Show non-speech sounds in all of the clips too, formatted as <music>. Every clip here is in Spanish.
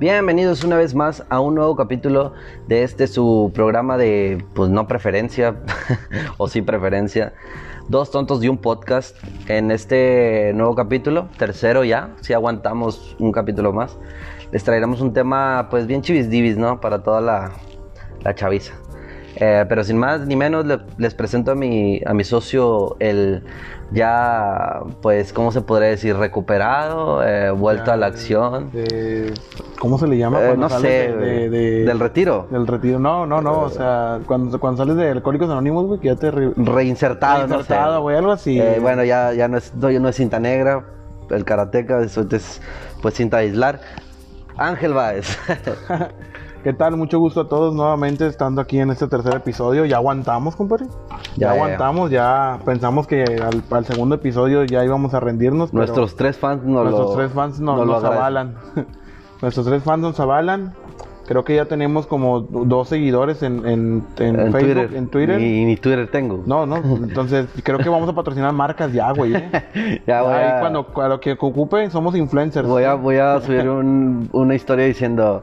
Bienvenidos una vez más a un nuevo capítulo de este su programa de, pues no preferencia, <laughs> o sí preferencia, Dos Tontos de un Podcast. En este nuevo capítulo, tercero ya, si aguantamos un capítulo más, les traeremos un tema pues bien chivis divis, ¿no? Para toda la, la chaviza. Eh, pero sin más ni menos le- les presento a mi, a mi socio el ya pues cómo se podría decir recuperado, eh, vuelto a la acción. De- ¿Cómo se le llama? Eh, cuando no sé, de- de- de- del retiro. Del retiro. No, no, no. O sea, cuando, cuando sales de Alcohólicos Anónimos, güey, que ya te... re- Reinsertado, Reinsertado, no sé. güey, algo así. Eh, bueno, ya, ya no, es, no, no es cinta negra, el karateca, eso es pues cinta de aislar. Ángel Báez. <laughs> <laughs> ¿Qué tal? Mucho gusto a todos nuevamente estando aquí en este tercer episodio. Ya aguantamos, compadre. Ya, Ya, aguantamos, ya pensamos que al, al segundo episodio ya íbamos a rendirnos. pero Nuestros tres fans nos nuestros lo tres fans no- nos lo avalan. <laughs> nuestros tres fans nos avalan. Creo que ya tenemos como dos seguidores en, en, en En Facebook, Twitter. en Twitter. Ni, ni Twitter tengo. No, no, entonces creo que vamos a patrocinar marcas ya, güey. ¿eh? <laughs> Ya voy Ahí a- cuando, cuando que ocupe somos influencers. Voy a, voy a subir un- una historia diciendo,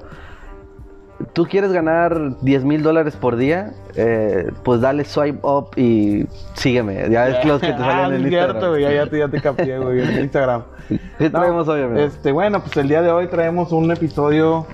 ¿tú quieres ganar 10 mil dólares por día? Eh, pues dale swipe up y sígueme. Ya es los que te <laughs> ah, salen en es cierto, Instagram. ya, ya te, ya te capié, <laughs> güey, en Instagram. ¿Qué No, traemos hoy, amigo? Este, bueno, pues el día de hoy traemos un episodio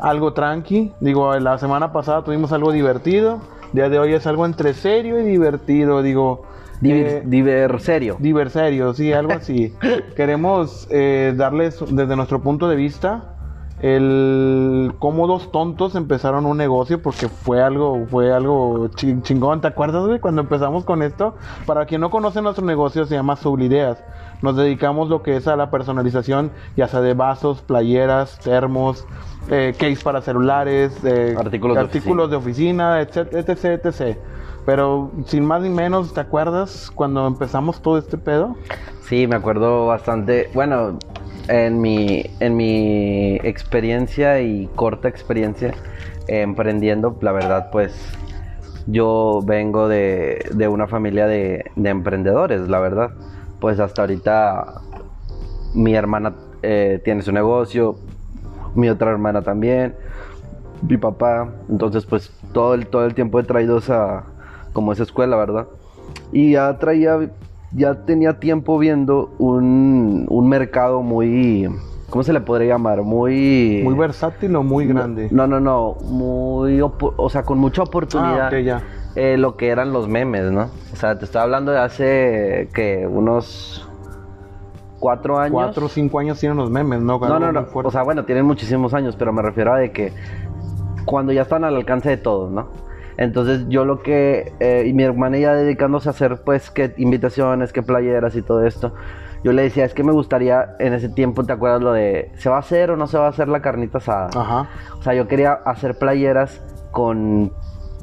algo tranqui. Digo, la semana pasada tuvimos algo divertido. El día de hoy es algo entre serio y divertido. Digo, Diver, eh, diver serio. diverserio, sí, algo así. <laughs> Queremos eh, darles desde nuestro punto de vista el cómo dos tontos empezaron un negocio porque fue algo fue algo chi- chingón, ¿te acuerdas, güey? Cuando empezamos con esto, para quien no conoce nuestro negocio se llama Sublideas. Nos dedicamos lo que es a la personalización, ya sea de vasos, playeras, termos, eh, case para celulares, eh, Artículos de artículos de oficina, etc, etc, etc. Pero sin más ni menos, ¿te acuerdas cuando empezamos todo este pedo? Sí, me acuerdo bastante. Bueno, en mi, en mi experiencia y corta experiencia eh, emprendiendo, la verdad, pues yo vengo de, de una familia de, de emprendedores, la verdad. Pues hasta ahorita mi hermana eh, tiene su negocio, mi otra hermana también, mi papá. Entonces, pues todo el, todo el tiempo he traído esa, como esa escuela, ¿verdad? Y ya traía, ya tenía tiempo viendo un, un mercado muy, ¿cómo se le podría llamar? Muy... Muy versátil o muy grande. No, no, no, muy, o sea, con mucha oportunidad. Ah, ya. eh, lo que eran los memes, ¿no? O sea, te estaba hablando de hace, que unos cuatro años. Cuatro o cinco años tienen los memes, ¿no? No, no, no. O sea, bueno, tienen muchísimos años, pero me refiero a de que cuando ya están al alcance de todos, ¿no? Entonces yo lo que, eh, y mi hermana ya dedicándose a hacer pues que invitaciones, que playeras y todo esto, yo le decía, es que me gustaría en ese tiempo, ¿te acuerdas lo de, ¿se va a hacer o no se va a hacer la carnita asada? Ajá. O sea, yo quería hacer playeras con,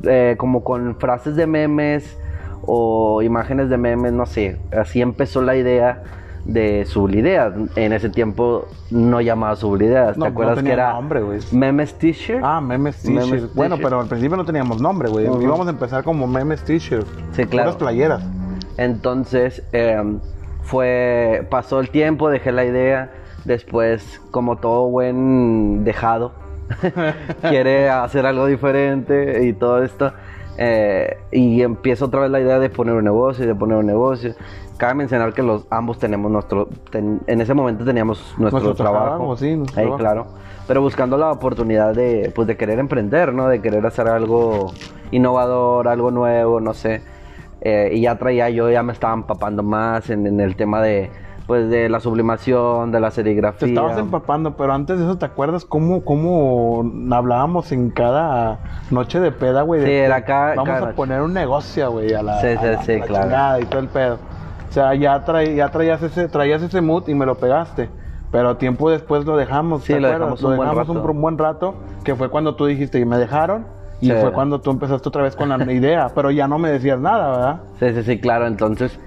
eh, como con frases de memes o imágenes de memes, no sé. Así empezó la idea de Sublideas. En ese tiempo no llamaba Sublideas. ¿Te No, no acuerdas tenía que era nombre. Memes T-shirt? Ah, memes t-shirt. Bueno, pero al principio no teníamos nombre, güey. Ujú. Íbamos a empezar como memes t-shirt. Sí, claro. Puras playeras. Entonces, eh, fue, pasó el tiempo, dejé la idea. Después, como todo buen dejado, <laughs> quiere hacer algo diferente y todo esto. eh, y empieza otra vez la idea de poner un negocio y de poner un negocio. Cabe mencionar que los ambos tenemos nuestro, ten- en ese momento teníamos nuestro, Nuestro trabajo. trabajo, sí, nuestro Ahí, trabajo. claro. Pero buscando la oportunidad de, pues, de querer emprender, ¿no? De querer hacer algo innovador, algo nuevo, no sé. Eh, y ya traía yo, ya me estaba empapando más en, en el tema de, pues, de la sublimación, de la Te serigrafía. estabas empapando, pero antes de eso, ¿te acuerdas cómo, cómo hablábamos en cada noche de peda, güey? Sí, era cada- Vamos cada a noche. poner un negocio, güey, a la, Sí, a sí, la- sí, a la claro. chingada y todo el pedo. O sea, ya, traí- ya traías, ese, traías ese mood y me lo pegaste. Pero tiempo después lo dejamos. Sí, ¿te lo dejamos un buen dejamos rato. un, buen rato, que fue cuando tú dijiste y me dejaron. Y Sí. fue cuando tú empezaste otra vez con la idea, <laughs> pero ya no me decías nada, ¿verdad? Sí, sí, sí, claro. Entonces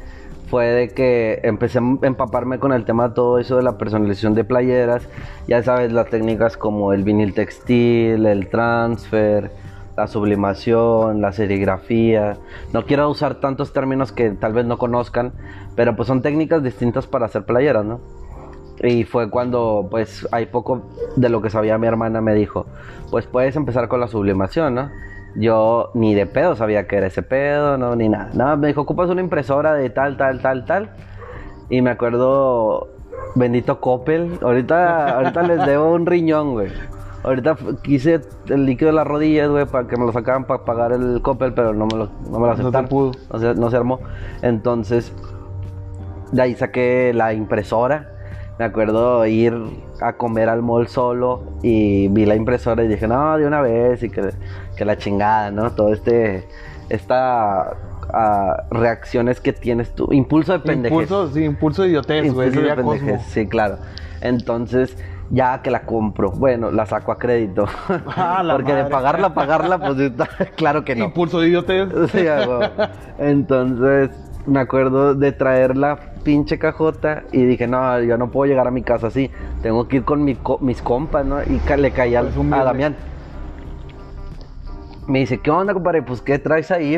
fue de que empecé a empaparme con el tema de todo eso de la personalización de playeras. Ya sabes, las técnicas como el vinil textil, el transfer, la sublimación, la serigrafía. No quiero usar tantos términos que tal vez no conozcan, pero pues son técnicas distintas para hacer playeras, ¿no? Y fue cuando, pues, hay poco de lo que sabía mi hermana, me dijo, pues puedes empezar con la sublimación, ¿no? Yo ni de pedo sabía que era ese pedo, no, ni nada. Nada, me dijo, ocupas una impresora de tal, tal, tal, tal. Y me acuerdo, bendito Coppel, ahorita, ahorita les debo un riñón, güey. Ahorita quise el líquido de las rodillas, güey, para que me lo sacaran para pagar el Coppel, pero no me lo, no me lo aceptaron. pudo. No se, no se armó. Entonces, de ahí saqué la impresora. Me acuerdo ir a comer al mall solo y vi la impresora y dije, no, de una vez y que, que la chingada, ¿no? Todo este, esta ah, reacciones que tienes tú, impulso de pendejez. Impulso, sí, impulso de idiotez, güey. Sí, claro. Entonces, ya que la compro, bueno, la saco a crédito. <laughs> Ah, la Porque de pagarla, pagarla, pues está- <laughs> claro que no. Impulso de idiotez. <laughs> Sí, a huevo. Entonces, me acuerdo de traer la pinche cajota y dije, no, yo no puedo llegar a mi casa así. Tengo que ir con mi co- mis compas, ¿no? Y ca- le caí al- a. Damián. Me dice, ¿qué onda, compadre? Pues, ¿qué traes ahí?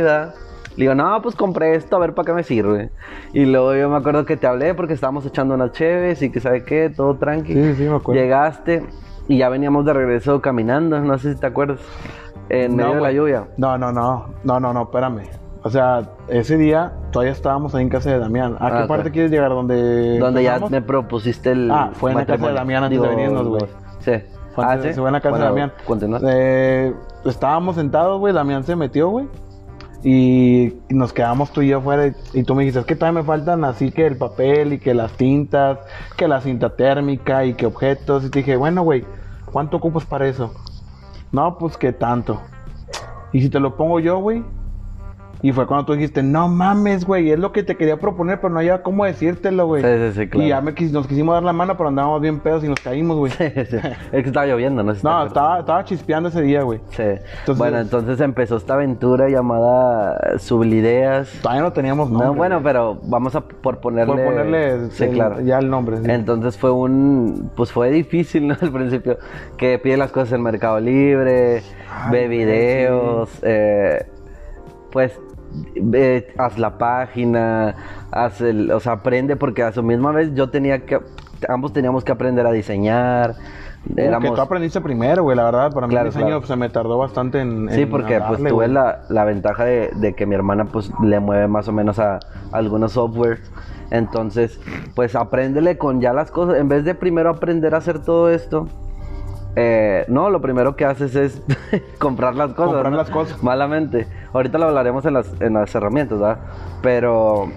Le digo, no, pues compré esto, a ver para qué me sirve. Y luego yo me acuerdo que te hablé porque estábamos echando unas cheves y que sabe qué, todo tranqui. Sí, sí, me acuerdo. Llegaste y ya veníamos de regreso caminando, no sé si te acuerdas. En medio No, de la lluvia. No, no, no. No, no, no, espérame. O sea, ese día todavía estábamos ahí en casa de Damián. ¿A Ah, qué ok. parte quieres llegar? ¿Donde Donde ya me propusiste el. Ah, fue en la casa de. Damián antes de venirnos, güey. Sí. Fue ah, antes- sí. Se fue en la casa Bueno, de Damián. Eh, estábamos sentados, güey. Damián se metió, güey. Y nos quedamos tú y yo afuera. Y, tú me dijiste, es que todavía me faltan así que el papel y que las tintas, que la cinta térmica y que objetos. Y te dije, bueno, güey, ¿cuánto ocupas para eso? No, pues que tanto. Y si te lo pongo yo, güey. Y fue cuando tú dijiste, no mames, güey, es lo que te quería proponer, pero no había cómo decírtelo, güey. Sí, sí, sí, claro. Y ya me quis- nos quisimos dar la mano, pero andábamos bien pedos y nos caímos, güey. <laughs> Sí, sí. Es que estaba lloviendo, no si <laughs> No, estaba, estaba chispeando ese día, güey. Sí. Entonces- bueno, entonces empezó esta aventura llamada Sublideas. Todavía no teníamos nombre. No, bueno, güey. pero vamos a por ponerle. Por ponerle Sí, el- claro. ya el nombre. sí. Entonces fue un, pues fue difícil, ¿no? <laughs> Al principio, que pide las cosas en Mercado Libre, Ay, ve videos, eh, pues haz la página, haz el, o sea, aprende porque a su misma vez yo tenía que, ambos teníamos que aprender a diseñar. Uh, que Éramos, tú aprendiste primero, güey, la verdad. Para mí Claro, el diseño claro. pues, se me tardó bastante en. Sí, en porque pues tuve la, la ventaja de, de que mi hermana pues le mueve más o menos a, algunos software. Entonces, pues apréndele con ya las cosas. En vez de primero aprender a hacer todo esto, eh, no, lo primero que haces es <laughs> comprar las cosas. Comprar ¿no? las cosas. Malamente. Ahorita lo hablaremos en las, en las herramientas, ¿verdad? Pero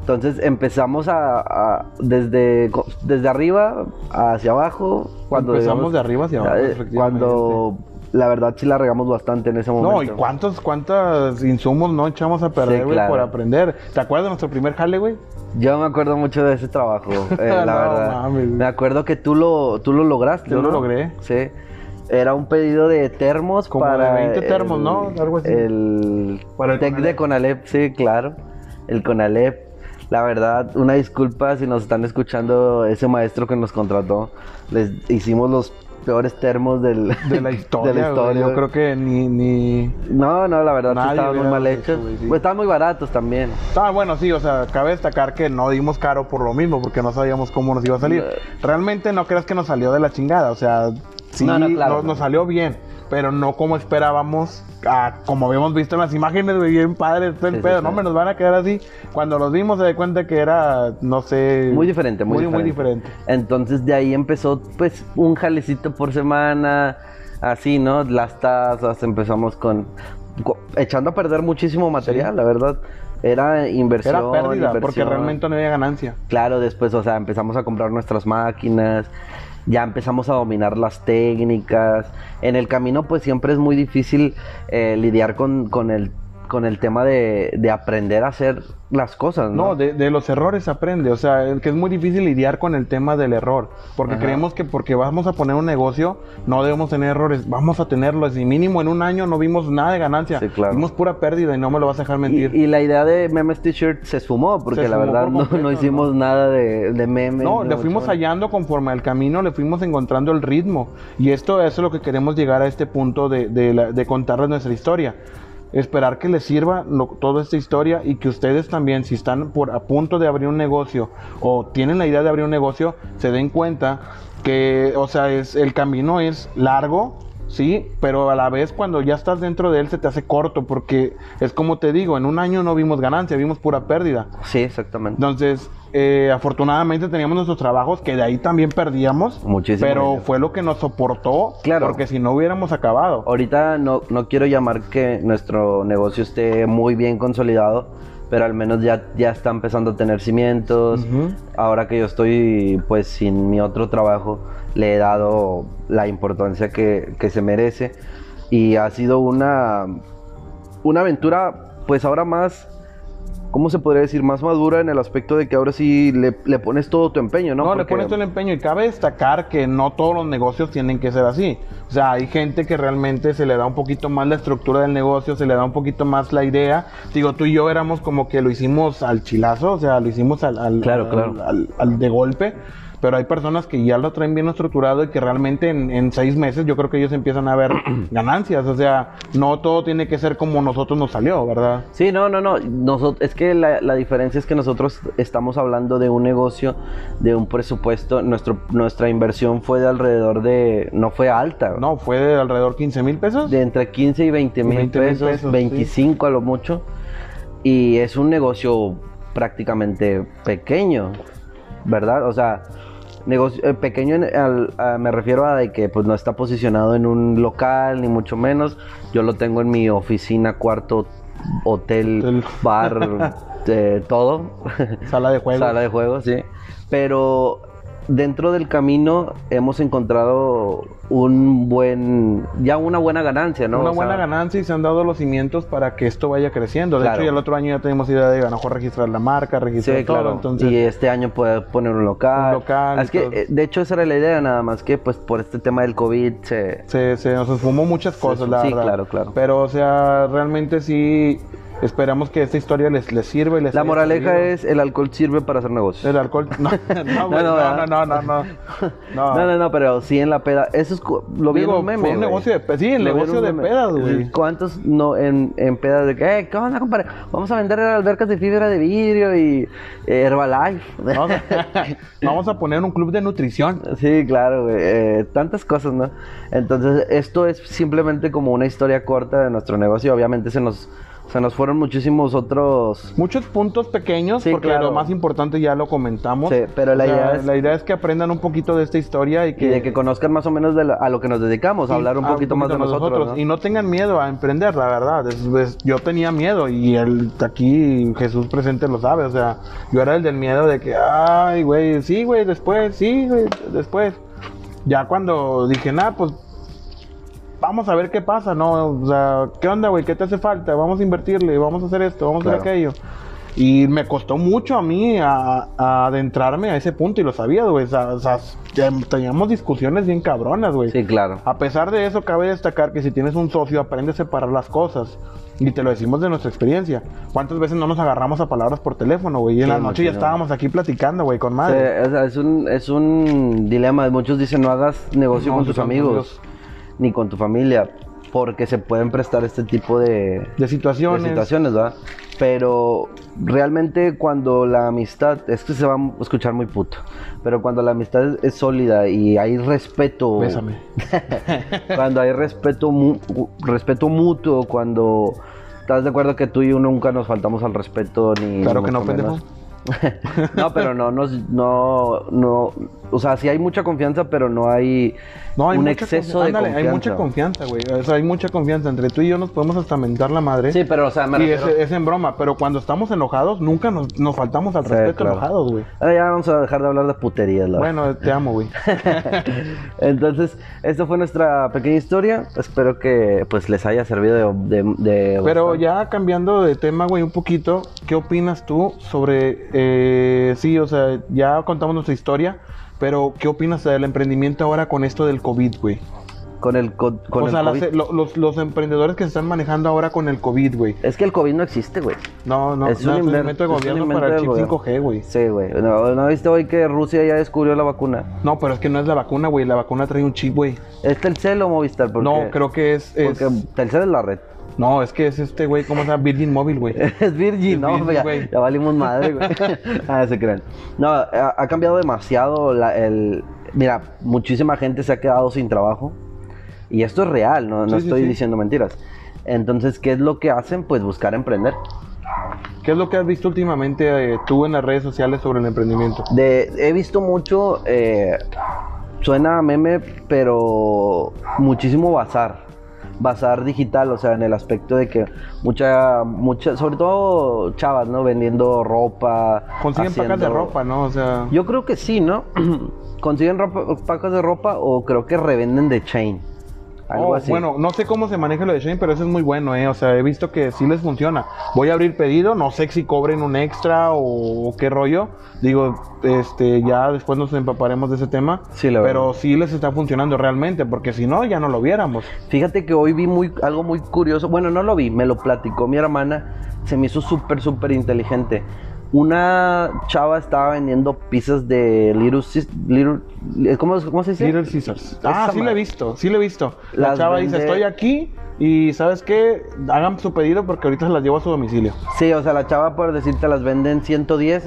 entonces empezamos a, a- desde, desde arriba hacia abajo. Cuando Empezamos digamos, de arriba hacia abajo, eh. Cuando la verdad sí la regamos bastante en ese momento. No, y cuántos, cuántos insumos no echamos a perder, Sí, güey, claro. por aprender. ¿Te acuerdas de nuestro primer jale, güey? Yo me acuerdo mucho de ese trabajo, <laughs> eh, la No verdad. mames. Me acuerdo que tú lo, tú lo lograste, Yo lo logré. Sí. Era un pedido de termos Como para... de 20 termos, ¿no? Algo así. El, Para el Tec de Conalep, sí, claro. El Conalep. La verdad, una disculpa si nos están escuchando ese maestro que nos contrató. Les hicimos los peores termos del, De la historia. <laughs> de la güey. historia. Yo creo que ni. ni... No, no, la verdad, sí estaban muy mal hecho, hechos. güey, sí. Pues estaban muy baratos también. Ah, bueno, sí, o sea, cabe destacar que no dimos caro por lo mismo, porque no sabíamos cómo nos iba a salir. Realmente no creas que nos salió de la chingada, o sea, sí, No, no, claro, nos, no. nos salió bien, pero no como esperábamos, a- como habíamos visto en las imágenes, güey, bien padre, todo el Sí, sí, pedo, sí. no me nos van a quedar así. Cuando los vimos se de cuenta que era, no sé... Muy diferente, muy, muy, diferente. diferente. Entonces de ahí empezó pues un jalecito por semana, así, ¿no? Las tazas, empezamos con, co- echando a perder muchísimo material, la verdad. Era inversión. Era pérdida, porque inversión. realmente no había ganancia. Claro, después, o sea, empezamos a comprar nuestras máquinas, ya empezamos a dominar las técnicas. En el camino, pues siempre es muy difícil eh, lidiar con, con, el, con el tema de, de aprender a hacer las cosas, ¿no? No, de, de los errores aprende. O sea, que es muy difícil lidiar con el tema del error. Porque Ajá. creemos que porque vamos a poner un negocio, no debemos tener errores. Vamos a tenerlos. Y mínimo en un año no vimos nada de ganancia. Sí, claro. Vimos pura pérdida y no me lo vas a dejar mentir. Y, y la idea de memes t-shirt se esfumó, porque Se la verdad por no, completo, no hicimos ¿no? nada de, de memes. no, le no, fuimos chore. hallando conforme al camino, le fuimos encontrando el ritmo. Y esto eso es lo que queremos llegar a este punto de, de, la- de contarles nuestra historia. Esperar que les sirva lo- toda esta historia y que ustedes también, si están por a punto de abrir un negocio o tienen la idea de abrir un negocio, se den cuenta que, o sea, es, el camino es largo, sí, pero a la vez cuando ya estás dentro de él se te hace corto porque es como te digo, en un año no vimos ganancia, vimos pura pérdida. Sí, exactamente. Entonces, eh, afortunadamente teníamos nuestros trabajos que de ahí también perdíamos, Muchísimo pero fue lo que nos soportó, Claro. porque si no hubiéramos acabado. Ahorita no, no quiero llamar que nuestro negocio esté muy bien consolidado, pero al menos ya, ya está empezando a tener cimientos. Ahora que yo estoy pues sin mi otro trabajo, le he dado la importancia que, que se merece. Y ha sido una, una aventura pues ahora más, ¿cómo se podría decir? Más madura en el aspecto de que ahora sí le, le pones todo tu empeño, ¿no? No, le pones todo el empeño y cabe destacar que no todos los negocios tienen que ser así. O sea, hay gente que realmente se le da un poquito más la estructura del negocio, se le da un poquito más la idea. Digo, tú y yo éramos como que lo hicimos al chilazo, o sea, lo hicimos al, al- Claro, al- claro. al- al de golpe. Pero hay personas que ya lo traen bien estructurado y que realmente en, en seis meses yo creo que ellos empiezan a ver <clears throat> ganancias. O sea, no todo tiene que ser como nosotros nos salió, ¿verdad? Sí, no, no, no. Nosotros, es que la, la diferencia es que nosotros estamos hablando de un negocio, de un presupuesto. Nuestro, nuestra inversión fue de alrededor de. No fue alta. No, fue de alrededor 15 mil pesos. De entre 15 y 20 mil 20 mil pesos, pesos, sí. 25 a lo mucho. Y es un negocio prácticamente pequeño, ¿verdad? O sea, negocio eh, pequeño al- a- me refiero a de que pues no está posicionado en un local ni mucho menos. Yo lo tengo en mi oficina, cuarto, hotel, Hotel. bar, <laughs> eh, todo. Sala de juegos. Sala de juegos, sí. Pero dentro del camino hemos encontrado un buen, ya una buena ganancia, ¿no? una O buena sea, ganancia y se han dado los cimientos para que esto vaya creciendo. De Claro. hecho, ya el otro año ya tenemos idea de a lo mejor registrar la marca, registrar Sí, todo. claro. Entonces, y este año puede poner un local. Un local Es que, todo. eh, de hecho, esa era la idea, nada más que, pues, por este tema del COVID se... se, se nos esfumó muchas cosas, la sí, verdad. claro, claro. Pero, o sea, realmente sí esperamos que esta historia les, les sirva y les La moraleja servido. es, el alcohol sirve para hacer negocios. El alcohol. No, <laughs> no, güey, no, no, no, no, no, no, no. Pero sí en la peda. Eso es lo vi en un meme. fue un güey. negocio de sí, el Lo negocio de pedas, güey. ¿Cuántos no en, en pedas de que, eh, ¿qué onda, compadre? Vamos a vender albercas de fibra de vidrio y eh, Herbalife. Vamos a, <laughs> <laughs> vamos a poner un club de nutrición. Sí, claro, güey. eh, tantas cosas, ¿no? Entonces, esto es simplemente como una historia corta de nuestro negocio. Obviamente se nos, se nos fueron muchísimos otros... Muchos puntos pequeños, Sí, porque claro. lo más importante ya lo comentamos. Sí, pero la O sea, idea es- la idea es que aprendan un poquito de esta historia y Y que... de que conozcan más o menos de la- a lo que nos dedicamos, a hablar un Ah, poquito más de nosotros. ¿no? Y no tengan miedo a emprender, la verdad. Es- es- yo tenía miedo y el, aquí Jesús presente lo sabe. O sea, yo era el del miedo de que, ay, güey, sí, güey, después, sí, güey, después. Ya cuando dije, nada, pues vamos a ver qué pasa, ¿no? O sea, ¿qué onda, güey? ¿Qué te hace falta? Vamos a invertirle, vamos a hacer esto, vamos a hacer Claro. aquello. Y me costó mucho a mí a, a adentrarme a ese punto y lo sabía, güey. O sea, teníamos discusiones bien cabronas, güey. Sí, claro. A pesar de eso, cabe destacar que si tienes un socio, aprende a separar las cosas. Y te lo decimos de nuestra experiencia. ¿Cuántas veces no nos agarramos a palabras por teléfono, güey? Y en Sí, la noche ya estábamos aquí platicando, güey, con Sí, madre. o sea, es, un, es un dilema. Muchos dicen no hagas negocio No, con tus con amigos amigos. Ni con tu familia porque se pueden prestar este tipo de, De situaciones. de situaciones, ¿verdad? Pero realmente cuando la amistad, es que se va a escuchar muy puto, pero cuando la amistad es, es sólida y hay respeto, Bésame. <laughs> cuando hay respeto, mu- respeto mutuo, cuando estás de acuerdo que tú y yo nunca nos faltamos al respeto ni Claro que no, pendejo. <laughs> no, pero no, no, no, o sea, sí hay mucha confianza, pero no hay, No, hay un mucha exceso confi- de ándale, confianza. Hay mucha confianza, güey. O sea, hay mucha confianza. Entre tú y yo nos podemos hasta mentar la madre. Sí, pero, o sea, me y es, refiero- es en broma, pero cuando estamos enojados, nunca nos, nos faltamos al Sí, respeto claro. enojados, güey. Ah, ya vamos a dejar de hablar de puterías, la Bueno, te amo, güey. <laughs> Entonces, esta fue nuestra pequeña historia. Espero que pues les haya servido de, de- de Pero bastante. ya cambiando de tema, güey, un poquito, ¿qué opinas tú sobre, eh, sí, o sea, ya contamos nuestra historia, pero ¿qué opinas del emprendimiento ahora con esto del COVID, güey? con el co- con O el sea, las- COVID. lo- los, los emprendedores que se están manejando ahora con el COVID, güey. Es que el COVID no existe, güey. No, no, Es no, un es un invento- de gobierno invento para el chip gobierno. 5G, güey. Sí, güey. ¿No, ¿No viste hoy que Rusia ya descubrió la vacuna? No, pero es que no es la vacuna, güey. La vacuna trae un chip, güey. ¿Es Telcel o Movistar? Porque, No, creo que es... es- Porque Telcel es la red. No, es que es este güey, ¿cómo se llama? Virgin Mobile, güey. <laughs> es Virgin, Es ¿no? Virgin, ya, güey. ya valimos madre, güey. <laughs> ah, se crean. No, ha, ha cambiado demasiado la- el... Mira, muchísima gente se ha quedado sin trabajo. Y esto es real, no, no Sí, sí, estoy sí. diciendo mentiras. Entonces, ¿qué es lo que hacen? Pues buscar emprender. ¿Qué es lo que has visto últimamente eh, tú en las redes sociales sobre el emprendimiento? De, he visto mucho, eh, suena a meme, pero muchísimo bazar. Bazar digital, o sea, en el aspecto de que mucha, mucha, sobre todo chavas, ¿no? Vendiendo ropa. Consiguen pacas de haciendo- ropa, ¿no? O sea, Yo creo que sí, ¿no? <clears throat> Consiguen ropa, pacas de ropa o creo que revenden de chain. Algo Oh, así. Bueno, no sé cómo se maneja lo de Shane, pero eso es muy bueno, ¿eh? O sea, he visto que sí les funciona. Voy a abrir pedido, no sé si cobren un extra o, o qué rollo. Digo, este, ya después nos empaparemos de ese tema. Sí, la pero verdad. sí les está funcionando realmente, porque si no, ya no lo viéramos. Fíjate que hoy vi muy, algo muy curioso. Bueno, no lo vi, me lo platicó mi hermana. Se me hizo súper, súper inteligente. Una chava estaba vendiendo pizzas de Little, Little ¿cómo, cómo se dice? Little Caesars. Ah, Esa sí lo he visto, sí lo he visto. La Las chava dice, estoy aquí y ¿sabes qué? Hagan su pedido porque ahorita se las llevo a su domicilio. Sí, o sea, la chava, por decirte, las venden 110,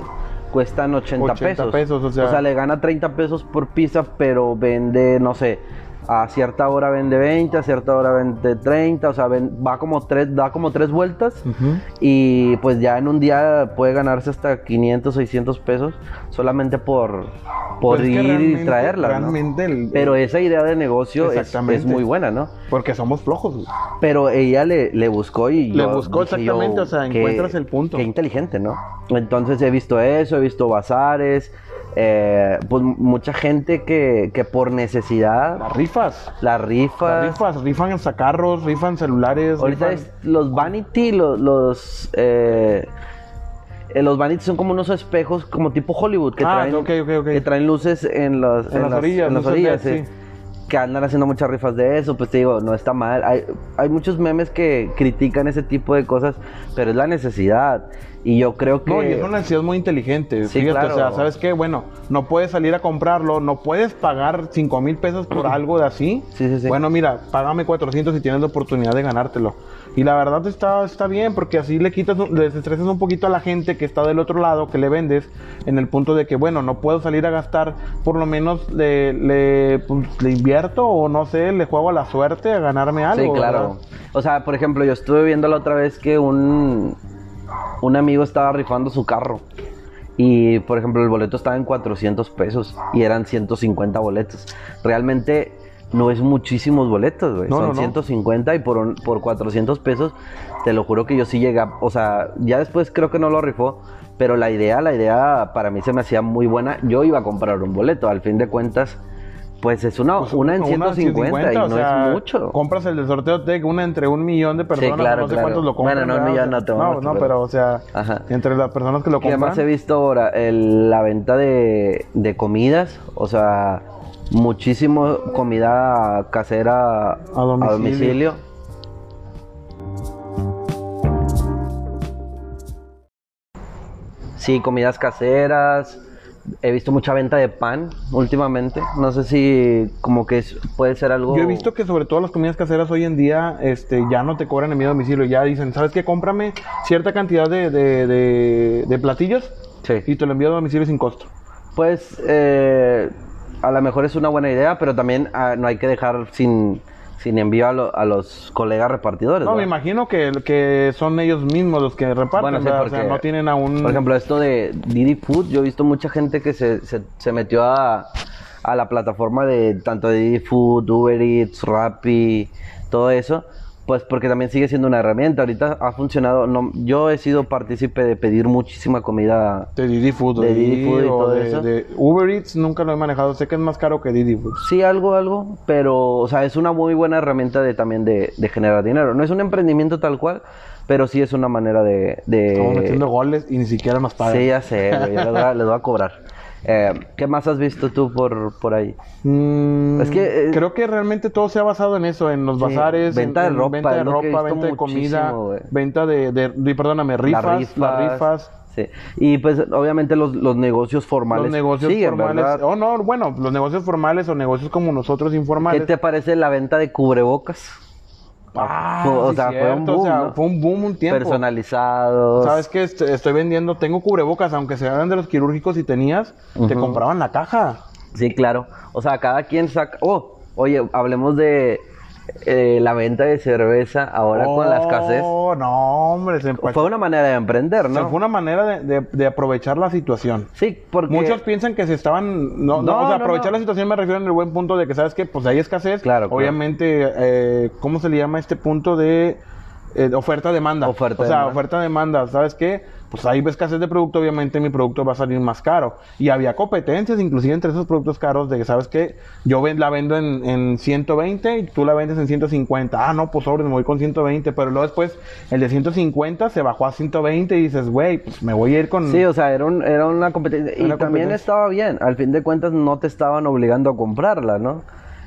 cuestan 80, 80 pesos. pesos, o sea- le gana 30 pesos por pizza, pero vende, no sé, a cierta hora vende 20, a cierta hora vende 30, o sea, ven- va como tres, da como tres vueltas. Y pues ya en un día puede ganarse hasta 500, 600 pesos solamente por, por Pues ir y traerla. ¿no? el- Pero esa idea de negocio es, muy buena, ¿no? Porque somos flojos. Pero ella le, le buscó y Le yo buscó exactamente, yo, o sea, qué- encuentras el punto. Qué inteligente, ¿no? Entonces he visto eso, he visto bazares, eh, pues mucha gente que, que por necesidad, Las rifas. la rifa. Las rifas, rifan en sacarros, rifan celulares. Ahorita rifan- es los vanity, los... los eh, eh, los vanity son como unos espejos como tipo Hollywood que, Ah, traen, que traen luces en, los, En las orillas, en las orillas, sí. Que andan haciendo muchas rifas de eso, pues te digo, no está mal. Hay, hay muchos memes que critican ese tipo de cosas, pero es la necesidad. Y yo creo que... No, y es una necesidad muy inteligente. Sí, Fíjate, claro. o sea, ¿sabes qué? Bueno, no puedes salir a comprarlo, no puedes pagar 5 mil pesos por algo de así. Sí, sí, sí. Bueno, mira, págame 400 y tienes la oportunidad de ganártelo. Y la verdad está, está bien, porque así le quitas, le desestresas un poquito a la gente que está del otro lado, que le vendes, en el punto de que, bueno, no puedo salir a gastar, por lo menos le, le, pues, le invierto o no sé, le juego a la suerte a ganarme algo. Sí, claro. ¿verdad? O sea, por ejemplo, yo estuve viendo la otra vez que un, un amigo estaba rifando su carro. Y, por ejemplo, el boleto estaba en 400 pesos y eran 150 boletos. Realmente no es muchísimos boletos, güey. No, Son no, no. 150 y por, un- por 400 pesos, te lo juro que yo sí llegué, o sea, ya después creo que no lo rifó, pero la idea, la idea para mí se me hacía muy buena. Yo iba a comprar un boleto, al fin de cuentas, pues es una, Pues, una en 150, y o no sea, es mucho. Compras el del sorteo Tech, una entre un millón de personas, claro, no sé claro. cuántos lo compran. Bueno, no, un millón no te No, no, pero- o sea, Ajá. entre las personas que lo ¿Qué más he compran. visto ahora? El- la venta de, de comidas, o sea, muchísimo comida casera a domicilio. domicilio. Sí, comidas caseras. He visto mucha venta de pan últimamente. No sé si como que puede ser algo... Yo he visto que sobre todo las comidas caseras hoy en día este, ya no te cobran envío a domicilio. Ya dicen, ¿sabes qué? Cómprame cierta cantidad de, de, de- de platillos Sí. y te lo envío a domicilio sin costo. Pues eh, a lo mejor es una buena idea, pero también ah, no hay que dejar sin, sin envío a, lo- a los colegas repartidores. No, me imagino que, que son ellos mismos los que reparten, Bueno, porque, o sea, no tienen aún... Por ejemplo, esto de Didi Food, yo he visto mucha gente que se, se, se metió a, a la plataforma de tanto de Didi Food, Uber Eats, Rappi, todo eso, pues porque también sigue siendo una herramienta. Ahorita ha funcionado, no, yo he sido partícipe de pedir muchísima comida. De Didi Food, De Didi Food y o todo de, eso. de Uber Eats nunca lo he manejado, sé que es más caro que Didi Food. Sí, algo, algo, pero, o sea, es una muy buena herramienta de también de, de generar dinero. No es un emprendimiento tal cual, pero sí es una manera de... de... Estamos metiendo goles y ni siquiera nos pagan. Sí, ya sé, les voy a- les voy a cobrar. Eh, ¿Qué más has visto tú por, por ahí? Mm, Es que, eh, creo que realmente todo se ha basado en eso, en los Sí, bazares, venta en- de ropa, venta de ropa, venta comida, venta de, de, de- perdóname, rifas, las rifas, Sí. Y pues obviamente los, los negocios formales los negocios siguen, formales, ¿verdad? o no, bueno, los negocios formales o negocios como nosotros ¿Qué informales. te parece la venta de cubrebocas? Ah, Fue- o sí, sea, fue un boom, o sea, ¿no? fue un boom un tiempo. Personalizados. ¿Sabes qué? Est- Estoy vendiendo, tengo cubrebocas, aunque sean de los quirúrgicos y tenías, te compraban la caja. Sí, claro. O sea, cada quien saca. Oh, oye, hablemos de eh, la venta de cerveza ahora con la escasez. Oh, no, hombre, se, Fue una manera de emprender, o sea, ¿no? fue una manera de, de- de aprovechar la situación. Sí, porque. Muchos piensan que se estaban. No, no, No, o sea, no, aprovechar la situación me refiero en el buen punto de que, ¿sabes qué? Pues hay escasez. Claro, claro. Obviamente, eh, ¿cómo se le llama este punto de eh, oferta-demanda? Oferta, O sea, demanda. oferta-demanda, ¿sabes qué? Pues hay escasez de producto, obviamente mi producto va a salir más caro. Y había competencias, inclusive entre esos productos caros, de que, ¿sabes qué? Yo ven- la vendo en, en 120 y tú la vendes en 150. Ah, no, pues sobre, me voy con 120. Pero luego después, el de 150 se bajó a 120 y dices, güey, pues me voy a ir con. Sí, o sea, era, un- era una competencia. Y Una también competencia. estaba bien. Al fin de cuentas, no te estaban obligando a comprarla, ¿no?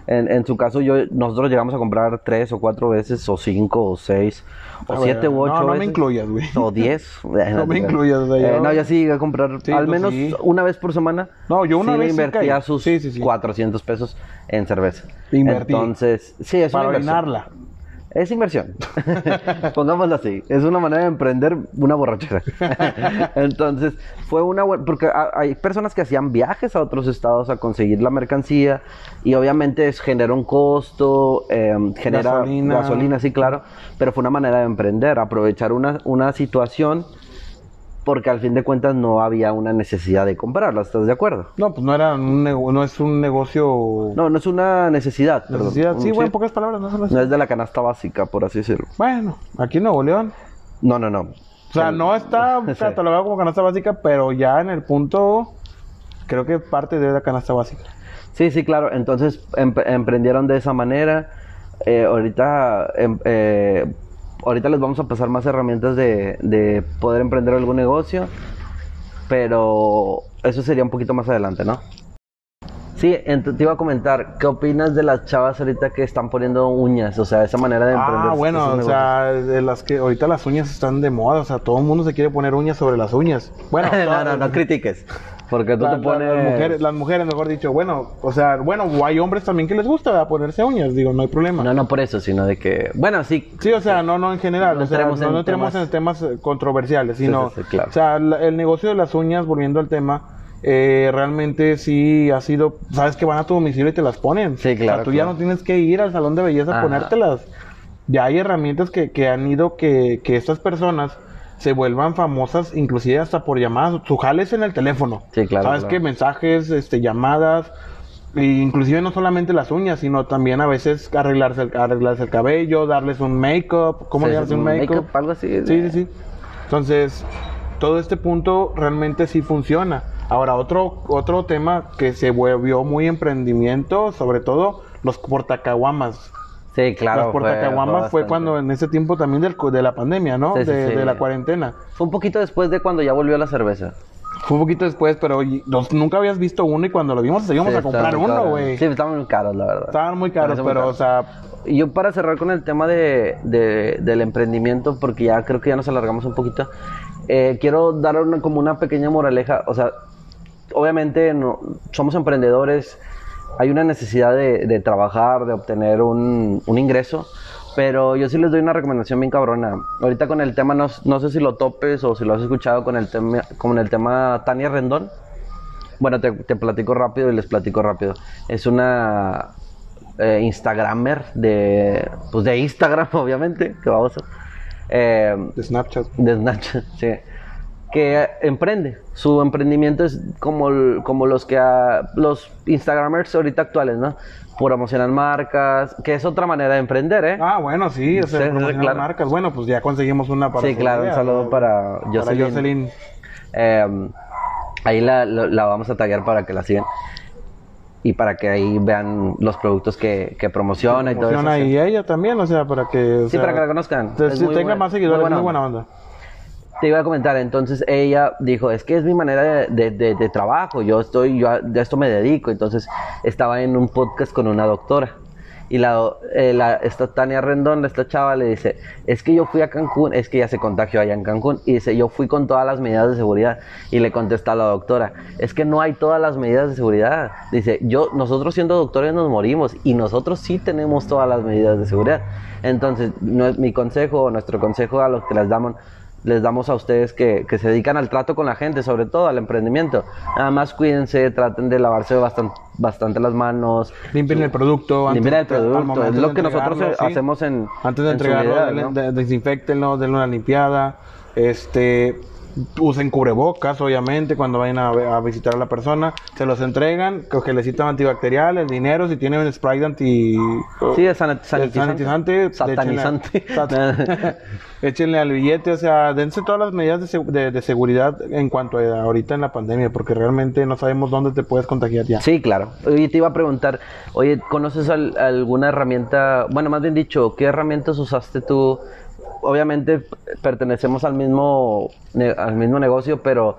En, en su caso, yo, nosotros llegamos a comprar tres o cuatro veces, o cinco, o seis, o A siete ver, u ocho No, no veces. me incluyas, güey. O diez. <laughs> No me incluyas, sea, Eh, no, yo sí llegué a comprar Sí, al tú menos sí. una vez por semana. No, yo una sí vez invertía sus Sí, sí, sí. 400 pesos en cerveza. Invertí. Entonces, sí, es Para una inversión. Es inversión. <laughs> Pongámoslo así. Es una manera de emprender una borrachera. <laughs> Entonces, fue una buena. Porque ha- hay personas que hacían viajes a otros estados a conseguir la mercancía. Y obviamente es- genera un costo, eh, genera Gasolina. gasolina. sí, claro. Pero fue una manera de emprender, aprovechar una, una situación. Porque al fin de cuentas no había una necesidad de comprarla, ¿estás de acuerdo? No, pues no era un nego- no es un negocio No, no es una necesidad. perdón. necesidad. Sí, Mm, bueno, en pocas palabras, no son No es de la canasta básica, por así decirlo. Bueno, aquí en Nuevo León. No, no, no. O sea, no está <laughs> Sí. catalogado como canasta básica, pero ya en el punto creo que parte de la canasta básica. Sí, sí, claro. Entonces em- emprendieron de esa manera. Eh, ahorita, em- eh, ahorita les vamos a pasar más herramientas de, de poder emprender algún negocio, pero eso sería un poquito más adelante, ¿no? Sí, te iba a comentar, ¿qué opinas de las chavas ahorita que están poniendo uñas? O sea, esa manera de emprender. Ah, bueno, o sea, de las que ahorita las uñas están de moda, o sea, todo el mundo se quiere poner uñas sobre las uñas. Bueno, <laughs> no, no, no critiques. Porque tú la- te pones... las, mujeres, las mujeres, mejor dicho, bueno, o sea, bueno, hay hombres también que les gusta ¿verdad? ponerse uñas, digo, no hay problema. No, no por eso, sino de que... Bueno, sí. Sí, o sea, no, no en general, No o sea, no, en no entremos temas- en temas eh, controversiales, sino, sí, sí, claro. o sea, la- el negocio de las uñas, volviendo al tema, eh, realmente sí ha sido, sabes que van a tu domicilio y te las ponen. Sí, claro, O sea, tú ya no tienes que ir al salón de belleza a ponértelas. Ya hay herramientas que, que han ido que, que estas personas se vuelvan famosas, inclusive hasta por llamadas. Su jale es en el teléfono. Sí, claro, Sabes claro. que mensajes, este, llamadas, e inclusive no solamente las uñas, sino también a veces arreglarse el, arreglarse el cabello, darles un make-up. ¿Cómo Sí, le un make-up? make-up, algo así. Sí, sí, sí. Entonces, todo este punto realmente sí funciona. Ahora, otro, otro tema que se volvió muy emprendimiento, sobre todo los portacaguamas. Sí, claro. los portacaguamas fue, cuando en ese tiempo también del, de la pandemia, ¿no? Sí, sí, de, sí. de la cuarentena. Fue un poquito después de cuando ya volvió la cerveza. Fue un poquito después, pero los- nunca habías visto uno y cuando lo vimos seguimos a comprar uno, güey. Sí, estaban muy caros, la verdad. Estaban muy caros, muy pero, caros. o sea, Y yo para cerrar con el tema de, de- del emprendimiento, porque ya creo que ya nos alargamos un poquito, eh, quiero dar una, como una pequeña moraleja. O sea, obviamente no, somos emprendedores, hay una necesidad de, de trabajar, de obtener un, un ingreso, pero yo sí les doy una recomendación bien cabrona. Ahorita con el tema, no, no sé si lo topes o si lo has escuchado con el tema, con el tema Tania Rendón. Bueno, te, te platico rápido y les platico rápido. Es una eh, Instagramer de, pues de Instagram, <laughs> obviamente, que vamos a... eh, de Snapchat. de Snapchat, <laughs> sí. Que emprende. Su emprendimiento es como, como los que ah, los Instagramers ahorita actuales, ¿no? Promocionan marcas, que es otra manera de emprender, ¿eh? Ah, bueno, sí, o sea, Sí, promocionar claro. marcas. Bueno, pues ya conseguimos una para sí, claro, un saludo ¿no? para Para Jocelyn. Jocelyn. Eh, ahí la, la- la vamos a taggear para que la sigan. Y para que ahí vean los productos que, que promociona y todo eso. Promociona y ella también, o sea, para que... o Sí, sea, para que la conozcan. te- Es si muy tenga buena- más seguidores, muy muy buena buena, onda. Te iba a comentar, entonces ella dijo, es que es mi manera de, de- de- de trabajo, yo estoy, yo a, de esto me dedico, entonces estaba en un podcast con una doctora Y la, eh, la, esta Tania Rendón, esta chava, le dice, es que yo fui a Cancún, es que ya se contagió allá en Cancún, y dice, yo fui con todas las medidas de seguridad. Y le contesta a la doctora, es que no hay todas las medidas de seguridad. Dice, yo, nosotros siendo doctores nos morimos, y nosotros sí tenemos todas las medidas de seguridad. Entonces, no, mi consejo, nuestro consejo a los que les damos les damos a ustedes que, que, se dedican al trato con la gente, sobre todo al emprendimiento. Nada más cuídense, traten de lavarse bastante, bastante las manos. Limpien el producto. Limpien el producto. Es lo que nosotros sí. hacemos en. Antes de en entregarlo, desinfectenlo, denle una limpiada. Este. Usen cubrebocas, obviamente, cuando vayan a, a visitar a la persona. Se los entregan, con gelecito antibacterial, el dinero, si tienen un Sprite anti... Sí, es sanit- el sanitizante. Satanizante. échenle- sat- <laughs> échenle al billete, o sea, dense todas las medidas de, de- de seguridad en cuanto a ahorita en la pandemia, porque realmente no sabemos dónde te puedes contagiar ya. Sí, claro. Oye, te iba a preguntar, oye, ¿conoces al- alguna herramienta? Bueno, más bien dicho, ¿qué herramientas usaste tú? Obviamente pertenecemos al mismo, al mismo negocio, pero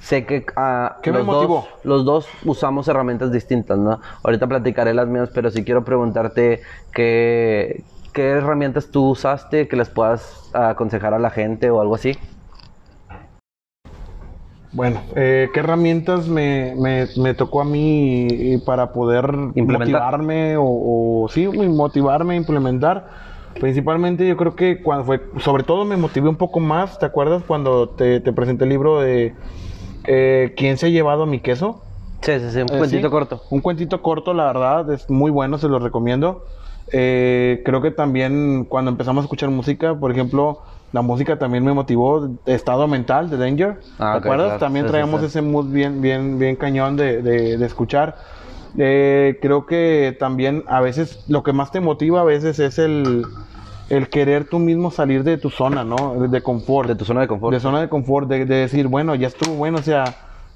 sé que ah, ¿Qué me los, dos, los dos usamos herramientas distintas, ¿no? Ahorita platicaré las mías, pero sí quiero preguntarte qué, qué herramientas tú usaste que les puedas aconsejar a la gente o algo así. Bueno, eh, ¿qué herramientas me, me- me tocó a mí para poder Implementar. motivarme o, o sí, motivarme a implementar? Principalmente yo creo que cuando fue, sobre todo me motivé un poco más, ¿te acuerdas cuando te, te presenté el libro de eh, ¿Quién se ha llevado mi queso? Sí, sí, sí, un Eh, cuentito sí, corto. Un cuentito corto, la verdad, es muy bueno, se lo recomiendo. Eh, creo que también cuando empezamos a escuchar música, por ejemplo, la música también me motivó, Estado Mental de Danger. Ah, ¿Te acuerdas? claro. También Sí, sí. ese mood bien, bien, bien cañón de, de- de escuchar. Eh, creo que también a veces lo que más te motiva a veces es el, el querer tú mismo salir de tu zona, ¿no? De confort. De tu zona de confort. De zona de confort, de, de decir, bueno, ya estuvo bueno, o sea,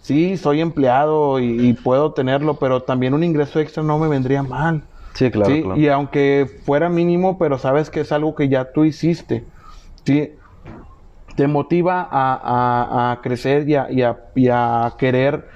sí, soy empleado y, y puedo tenerlo, pero también un ingreso extra no me vendría mal. Sí, claro, ¿sí? claro. Y aunque fuera mínimo, pero sabes que es algo que ya tú hiciste, ¿sí? Te motiva a, a- a crecer y a, y y a querer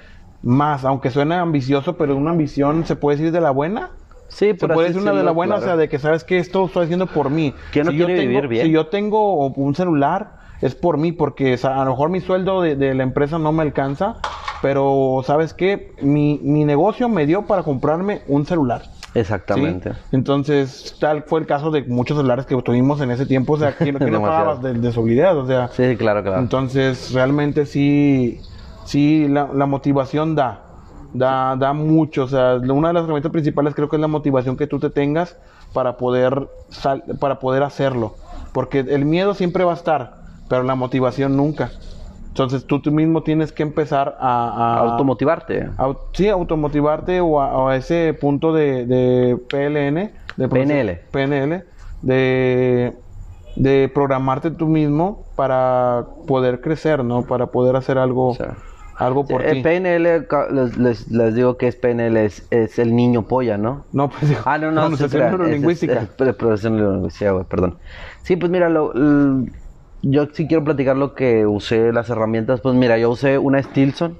más, aunque suene ambicioso, pero una ambición se puede decir de la buena. Sí, Se por puede decir una de la buena, o sea, de que sabes que esto estoy haciendo por mí. ¿Quién no yo quiere tengo, vivir bien? Si yo tengo un celular, es por mí, porque o sea, a lo mejor mi sueldo de, de la empresa no me alcanza, pero sabes que mi, mi negocio me dio para comprarme un celular. ¿sí? Exactamente. Entonces, tal fue el caso de muchos celulares que tuvimos en ese tiempo. O sea, ¿quién, <laughs> quién no pagabas de, de su video? O sea, Sí, claro, claro. entonces, realmente sí, sí, la, la motivación da, da, da mucho. O sea, una de las herramientas principales creo que es la motivación que tú te tengas para poder, sal- para poder hacerlo. Porque el miedo siempre va a estar, pero la motivación nunca. Entonces, tú, tú mismo tienes que empezar a... a Automotivarte. au- sí, automotivarte o a, o a ese punto de, de PLN, de PNL. PNL, de, de programarte tú mismo para poder crecer, ¿no? Para poder hacer algo, O sea, algo por Eh, ti. PNL, les, les, les digo que es PNL, es, es el niño polla, ¿no? No, pues digo, Ah, no, no, pronunciación neurolingüística. profesión neurolingüística, güey, perdón. Sí, pues mira, lo, yo sí quiero platicar lo que usé, las herramientas. Pues mira, yo usé una Stilson,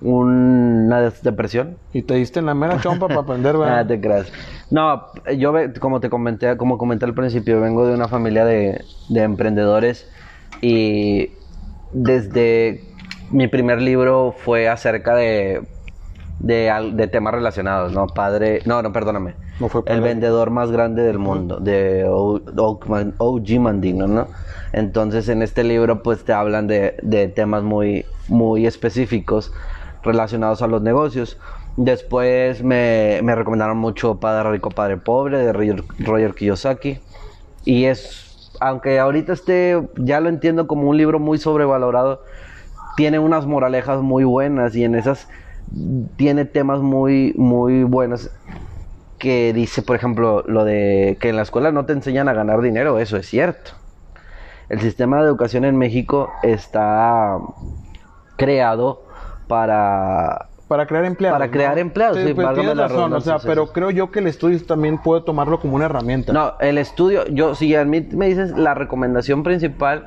una depresión. Y te diste en la mera chompa para aprender, ¿verdad? <laughs> Ah, te creas. No, yo como te comenté, como comenté al principio, vengo de una familia de, de emprendedores y desde mi primer libro fue acerca de, de, de temas relacionados, ¿no? Padre, no, no, perdóname. No fue El vendedor más grande del mundo, de OG Mandino, ¿no? Entonces en este libro pues te hablan de, de temas muy, muy específicos relacionados a los negocios. Después me, me recomendaron mucho Padre Rico, Padre Pobre de Roger, Roger Kiyosaki. Y es, aunque ahorita esté, ya lo entiendo como un libro muy sobrevalorado, tiene unas moralejas muy buenas y en esas tiene temas muy, muy buenos que dice, por ejemplo, lo de que en la escuela no te enseñan a ganar dinero, eso es cierto. El sistema de educación en México está creado para Para crear empleados. Para crear empleados, sí, pues, tienes la razón, o redundancia, sea, sí, pero sí. creo yo que el estudio también puede tomarlo como una herramienta. No, el estudio, yo si a mí me dices la recomendación principal,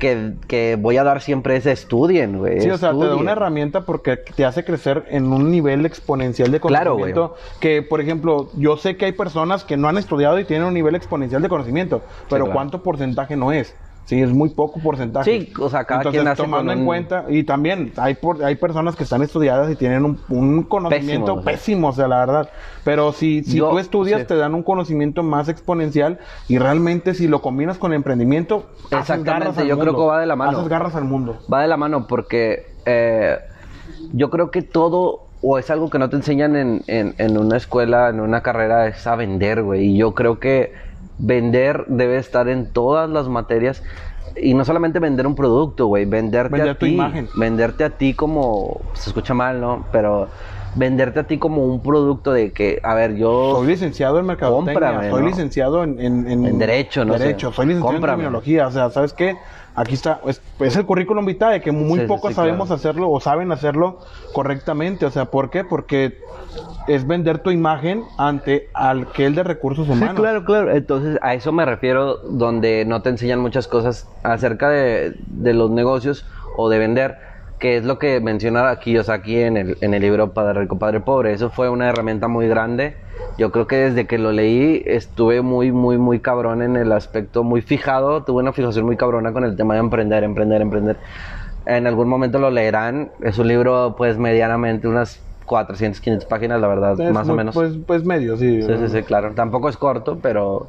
que, que voy a dar siempre es estudien, güey. Sí, o sea, te da una herramienta porque te hace crecer en un nivel exponencial de Claro, conocimiento. que, por ejemplo, yo sé que hay personas que no han estudiado y tienen un nivel exponencial de conocimiento, pero claro. ¿cuánto porcentaje no es? Sí, es muy poco porcentaje. Sí, o sea, cada Entonces, quien nace tomando en un- cuenta, y también hay por- hay personas que están estudiadas y tienen un, un conocimiento Pésimo, o sea. pésimo, o sea, la verdad. Pero si, si Yo- tú estudias, sí. te dan un conocimiento más exponencial y realmente si lo combinas con emprendimiento, haces Exactamente, al yo creo mundo. que va de la mano. Haces garras al mundo. Va de la mano porque eh, yo creo que todo, o es algo que no te enseñan en, en- en una escuela, en una carrera, es a vender, güey. Y yo creo que vender debe estar en todas las materias. Y no solamente vender un producto, güey, venderte Vender a tu ti. imagen. Venderte a ti como, se escucha mal, ¿no? Pero venderte a ti como un producto de que, a ver, yo... Soy licenciado en mercadotecnia, Cómprame, soy ¿no? licenciado en, en, En derecho, no sé. Derecho, soy licenciado Cómprame. en criminología, o sea, ¿sabes qué? Aquí está, es, es el currículum vitae, que muy Sí, sí, pocos sí, sabemos claro. hacerlo o saben hacerlo correctamente, o sea, ¿por qué? Porque es vender tu imagen ante aquel de recursos Sí, humanos. claro, claro. Entonces, a eso me refiero, donde no te enseñan muchas cosas acerca de, de los negocios o de vender, que es lo que menciona aquí, o sea, aquí en el, en el libro Padre Rico, Padre Pobre. Eso fue una herramienta muy grande. Yo creo que desde que lo leí estuve muy, muy, muy cabrón en el aspecto, muy fijado, tuve una fijación muy cabrona con el tema de emprender, emprender, emprender. En algún momento lo leerán. Es un libro, pues, medianamente unas 400, 500 páginas, la verdad, Es más o muy- menos. Pues, pues medio, sí. Sí, sí, sí, claro. Tampoco es corto, pero,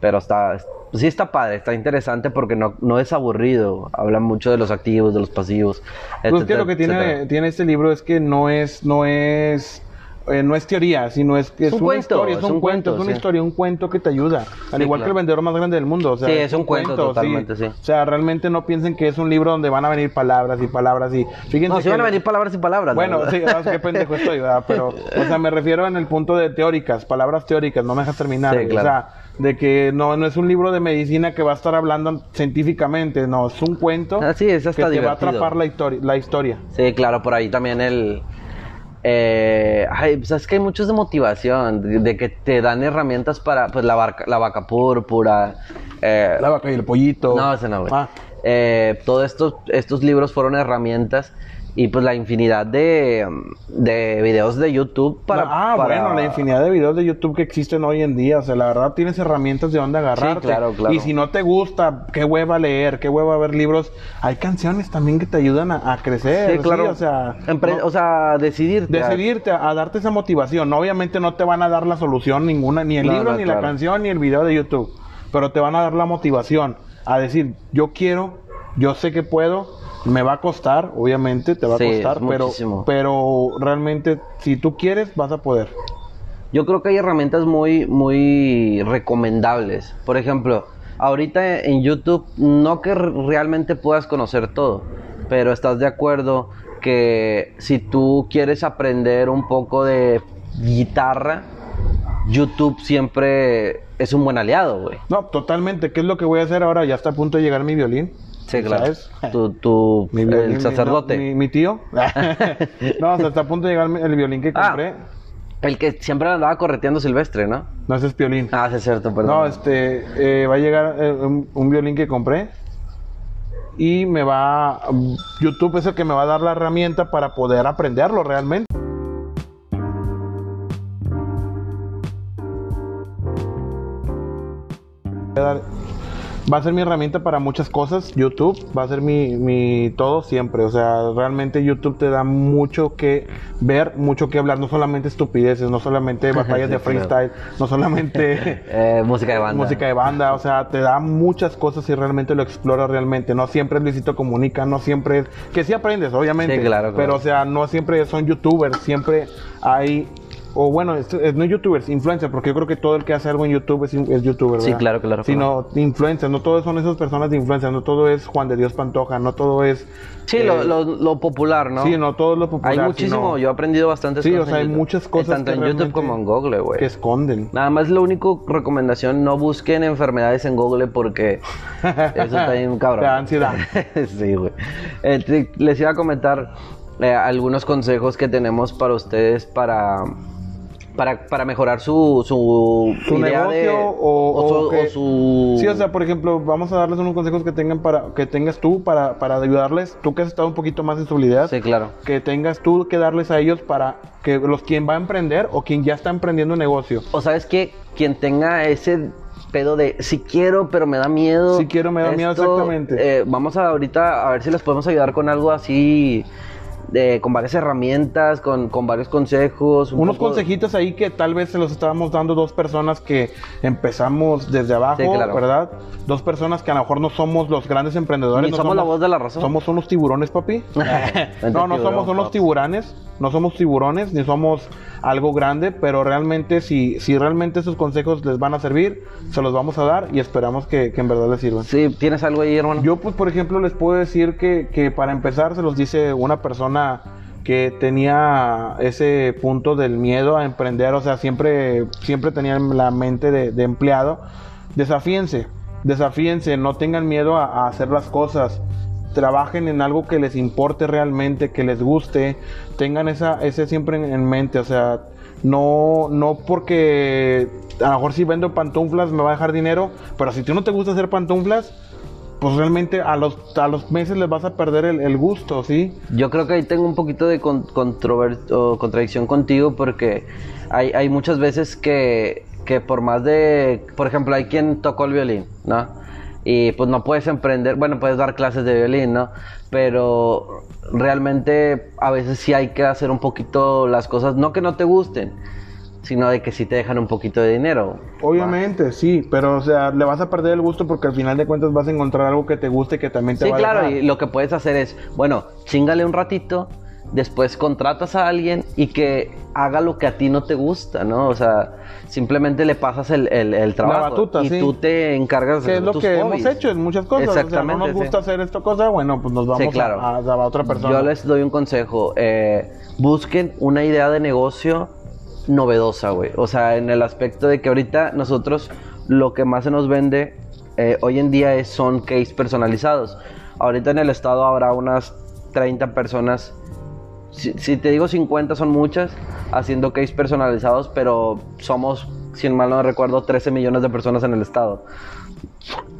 pero está, sí está padre, está interesante porque no, no es aburrido. Habla mucho de los activos, de los pasivos. Pues que etcétera, lo que tiene, etcétera. tiene este libro es que no es, no es, eh, no es teoría, sino es que es, un una cuento, historia, es, un, cuento, es una sí. historia, un cuento que te ayuda. Al Sí, igual que el vendedor más grande del mundo. O sea, Sí, es un cuento totalmente, sí. O sea, realmente no piensen que es un libro donde van a venir palabras y palabras y fíjense No, si que- van a venir palabras y palabras. la Bueno, sí, qué pendejo estoy, ¿verdad? Pero, o sea, me refiero en el punto de teóricas, palabras teóricas, no me dejas terminar. Claro. O sea, de que no, no es un libro de medicina que va a estar hablando científicamente, no, es un cuento es que te va a atrapar la, histori- la historia. Sí, claro, por ahí también el... Eh, ay, pues es que hay muchos de motivación, de, de que te dan herramientas para, pues, la, barca- la vaca púrpura. eh, La vaca y el pollito. No, ese no, güey. Ah, Eh, todos estos, estos libros fueron herramientas y pues la infinidad de, de videos de YouTube para... ah, para- bueno, la infinidad de videos de YouTube que existen hoy en día. O sea, la verdad tienes herramientas de dónde agarrarte. claro, claro. Y si no te gusta, qué hueva leer, qué hueva ver libros. Hay canciones también que te ayudan a, a crecer. Sí, claro. o sea, Empre- no- O sea, decidirte. decidirte a, a darte esa motivación. Obviamente no te van a dar la solución ninguna, ni el libro, ni la canción, ni el video de YouTube. Pero te van a dar la motivación a decir, yo quiero, yo sé que puedo, me va a costar, obviamente te va Sí, a costar, pero, muchísimo. pero realmente si tú quieres, vas a poder. Yo creo que hay herramientas muy, muy recomendables. Por ejemplo, ahorita en YouTube no que realmente puedas conocer todo, pero estás de acuerdo que si tú quieres aprender un poco de guitarra, YouTube siempre es un buen aliado, güey. No, totalmente. ¿Qué es lo que voy a hacer ahora? Ya está a punto de llegar mi violín. Sí, claro. ¿Sabes? Tu, tu- <laughs> Mi violín, el mi- sacerdote. no, Mi, mi tío. <laughs> <laughs> no, está a punto de llegar el violín que Ah. compré. El que siempre andaba correteando Silvestre, ¿no? No, ese es violín. Ah, sí, es cierto, perdón. No, este, eh, va a llegar eh, un, un violín que compré y me va, YouTube es el que me va a dar la herramienta para poder aprenderlo realmente. Va a ser mi herramienta para muchas cosas, YouTube, va a ser mi, mi todo siempre, o sea, realmente YouTube te da mucho que ver, mucho que hablar, no solamente estupideces, no solamente <laughs> batallas Sí, de claro. freestyle, no solamente <laughs> Eh, música de banda. música de banda, o sea, te da muchas cosas y realmente lo exploras realmente. No siempre es Luisito Comunica, no siempre es... Que sí aprendes, obviamente. Sí, claro, claro. Pero, o sea, no siempre son youtubers, siempre hay... O bueno, es- no youtubers, influencers, porque yo creo que todo el que hace algo en YouTube es, youtuber, Sí, claro, claro, Sino influencers, no todos son esas personas de influencia, no todo es Juan de Dios Pantoja, no todo es... Sí, eh, lo, lo, lo popular, ¿no? Sí, no todo es lo popular. Hay muchísimo, sino yo he aprendido bastante Sí, o sea, hay muchas cosas Tanto que en YouTube como en Google, güey. Que esconden. Nada más lo único recomendación, no busquen enfermedades en Google porque <laughs> eso está bien cabrón. Da ansiedad. <laughs> sí, güey. Eh, te- les iba a comentar eh, algunos consejos que tenemos para ustedes para para, para mejorar su, su, su idea negocio de- o, o su, o que- o su- Sí, o sea, por ejemplo, vamos a darles unos consejos que tengan para que tengas tú para, para ayudarles, tú que has estado un poquito más en su habilidad, Sí, claro. que tengas tú que darles a ellos para que los quien va a emprender o quien ya está emprendiendo un negocio. O sabes que quien tenga ese pedo de si quiero pero me da miedo. Si quiero, me da miedo, exactamente. eh, vamos a ahorita a ver si les podemos ayudar con algo así, con varias herramientas, con, con varios consejos. un Unos poco- consejitos ahí que tal vez se los estábamos dando dos personas que empezamos desde abajo, Sí, claro. ¿verdad? Dos personas que a lo mejor no somos los grandes emprendedores. Ni no somos la voz de la razón. Somos unos tiburones, papi. <laughs> no, no somos unos tiburones, no somos tiburones, ni somos algo grande, pero realmente si, si realmente esos consejos les van a servir, se los vamos a dar y esperamos que, que en verdad les sirvan. Sí, ¿tienes algo ahí, hermano? Yo, pues, por ejemplo, les puedo decir que, que para empezar se los dice una persona que tenía ese punto del miedo a emprender, o sea, siempre, siempre tenía la mente de, de empleado. Desafíense, desafíense, no tengan miedo a, a hacer las cosas. Trabajen en algo que les importe realmente, que les guste, tengan esa, ese siempre en, en mente, o sea, no, no porque a lo mejor si vendo pantuflas me va a dejar dinero, pero si tú no te gusta hacer pantuflas, pues realmente a los, a los meses les vas a perder el, gusto, ¿sí? Yo creo que ahí tengo un poquito de con- contradicción contigo porque hay, hay muchas veces que, que por más de, por ejemplo, hay quien tocó el violín, ¿no? Y pues no puedes emprender, bueno, puedes dar clases de violín, ¿no? Pero realmente a veces sí hay que hacer un poquito las cosas, no que no te gusten, sino de que sí te dejan un poquito de dinero. Obviamente, sí, pero o sea, le vas a perder el gusto porque al final de cuentas vas a encontrar algo que te guste que también te Sí, va a claro, y lo que puedes hacer es, bueno, chingale un ratito, después contratas a alguien y que haga lo que a ti no te gusta, ¿no? O sea, simplemente le pasas el, el, el trabajo batuta, y sí. tú te encargas Que de es lo tus que hobbies. hemos hecho en muchas cosas. O sea, no Exactamente, nos gusta sí. hacer esta cosa, bueno, pues nos vamos Sí, claro. a, a- a otra persona. Yo les doy un consejo. eh, busquen una idea de negocio novedosa, güey. O sea, en el aspecto de que ahorita nosotros lo que más se nos vende eh, hoy en día es, son case personalizados. Ahorita en el estado habrá unas 30 personas. Si, si te digo 50 son muchas haciendo case personalizados, pero somos, si mal no recuerdo, 13 millones de personas en el estado.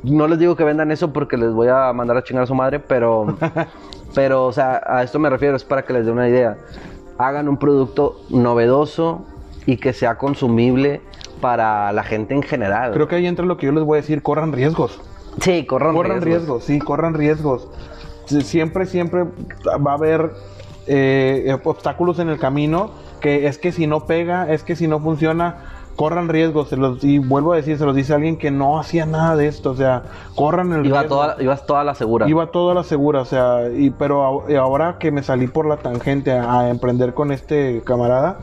No les digo que vendan eso porque les voy a mandar a chingar a su madre, pero, <laughs> pero, o sea, a esto me refiero, es para que les dé una idea. Hagan un producto novedoso y que sea consumible para la gente en general. Creo que ahí entra lo que yo les voy a decir, corran riesgos. sí, corran, corran riesgos. sí, corran riesgos. Siempre, siempre va a haber eh, obstáculos en el camino, que es que si no pega, es que si no funciona, corran riesgos. Se los, y vuelvo a decir, se los dice alguien que no hacía nada de esto, o sea, corran el Iba riesgo. toda, ibas toda la segura. Iba toda la segura, o sea, y, pero a- y ahora que me salí por la tangente a, a emprender con este camarada,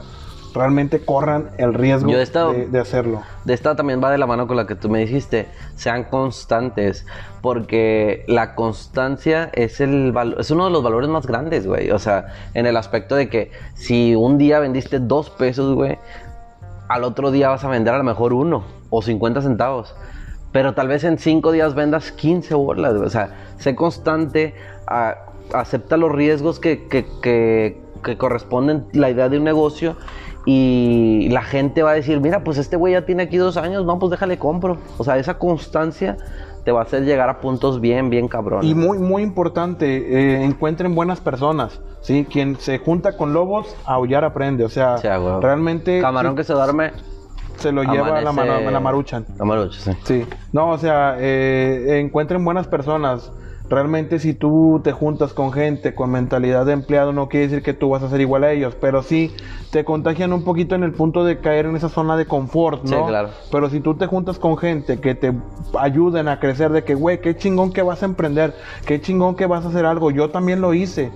realmente corran el riesgo Yo estado- de, de hacerlo. De esta también va de la mano con la que tú me dijiste. Sean constantes. Porque la constancia es, el es uno de los valores más grandes, güey. O sea, en el aspecto de que si un día vendiste dos pesos, güey, al otro día vas a vender a lo mejor uno o 50 centavos. Pero tal vez en cinco días vendas 15 bolas, güey. O sea, sé constante, a- acepta los riesgos que, que, que, que corresponden la idea de un negocio y la gente va a decir, mira, pues este güey ya tiene aquí dos años, no, pues déjale compro. O sea, esa constancia te va a hacer llegar a puntos bien, bien cabrones. Y muy, muy importante, eh, encuentren buenas personas, ¿sí? Quien se junta con lobos, aullar aprende, o sea, Sí, realmente Camarón sí, que se duerme, se lo lleva a la, mano- a la maruchan. La maruchan, sí. Sí, no, o sea, eh, encuentren buenas personas. Realmente si tú te juntas con gente con mentalidad de empleado no quiere decir que tú vas a ser igual a ellos, pero sí te contagian un poquito en el punto de caer en esa zona de confort, ¿no? Sí, claro. Pero si tú te juntas con gente que te ayuden a crecer de que, güey, qué chingón que vas a emprender, qué chingón que vas a hacer algo, yo también lo hice.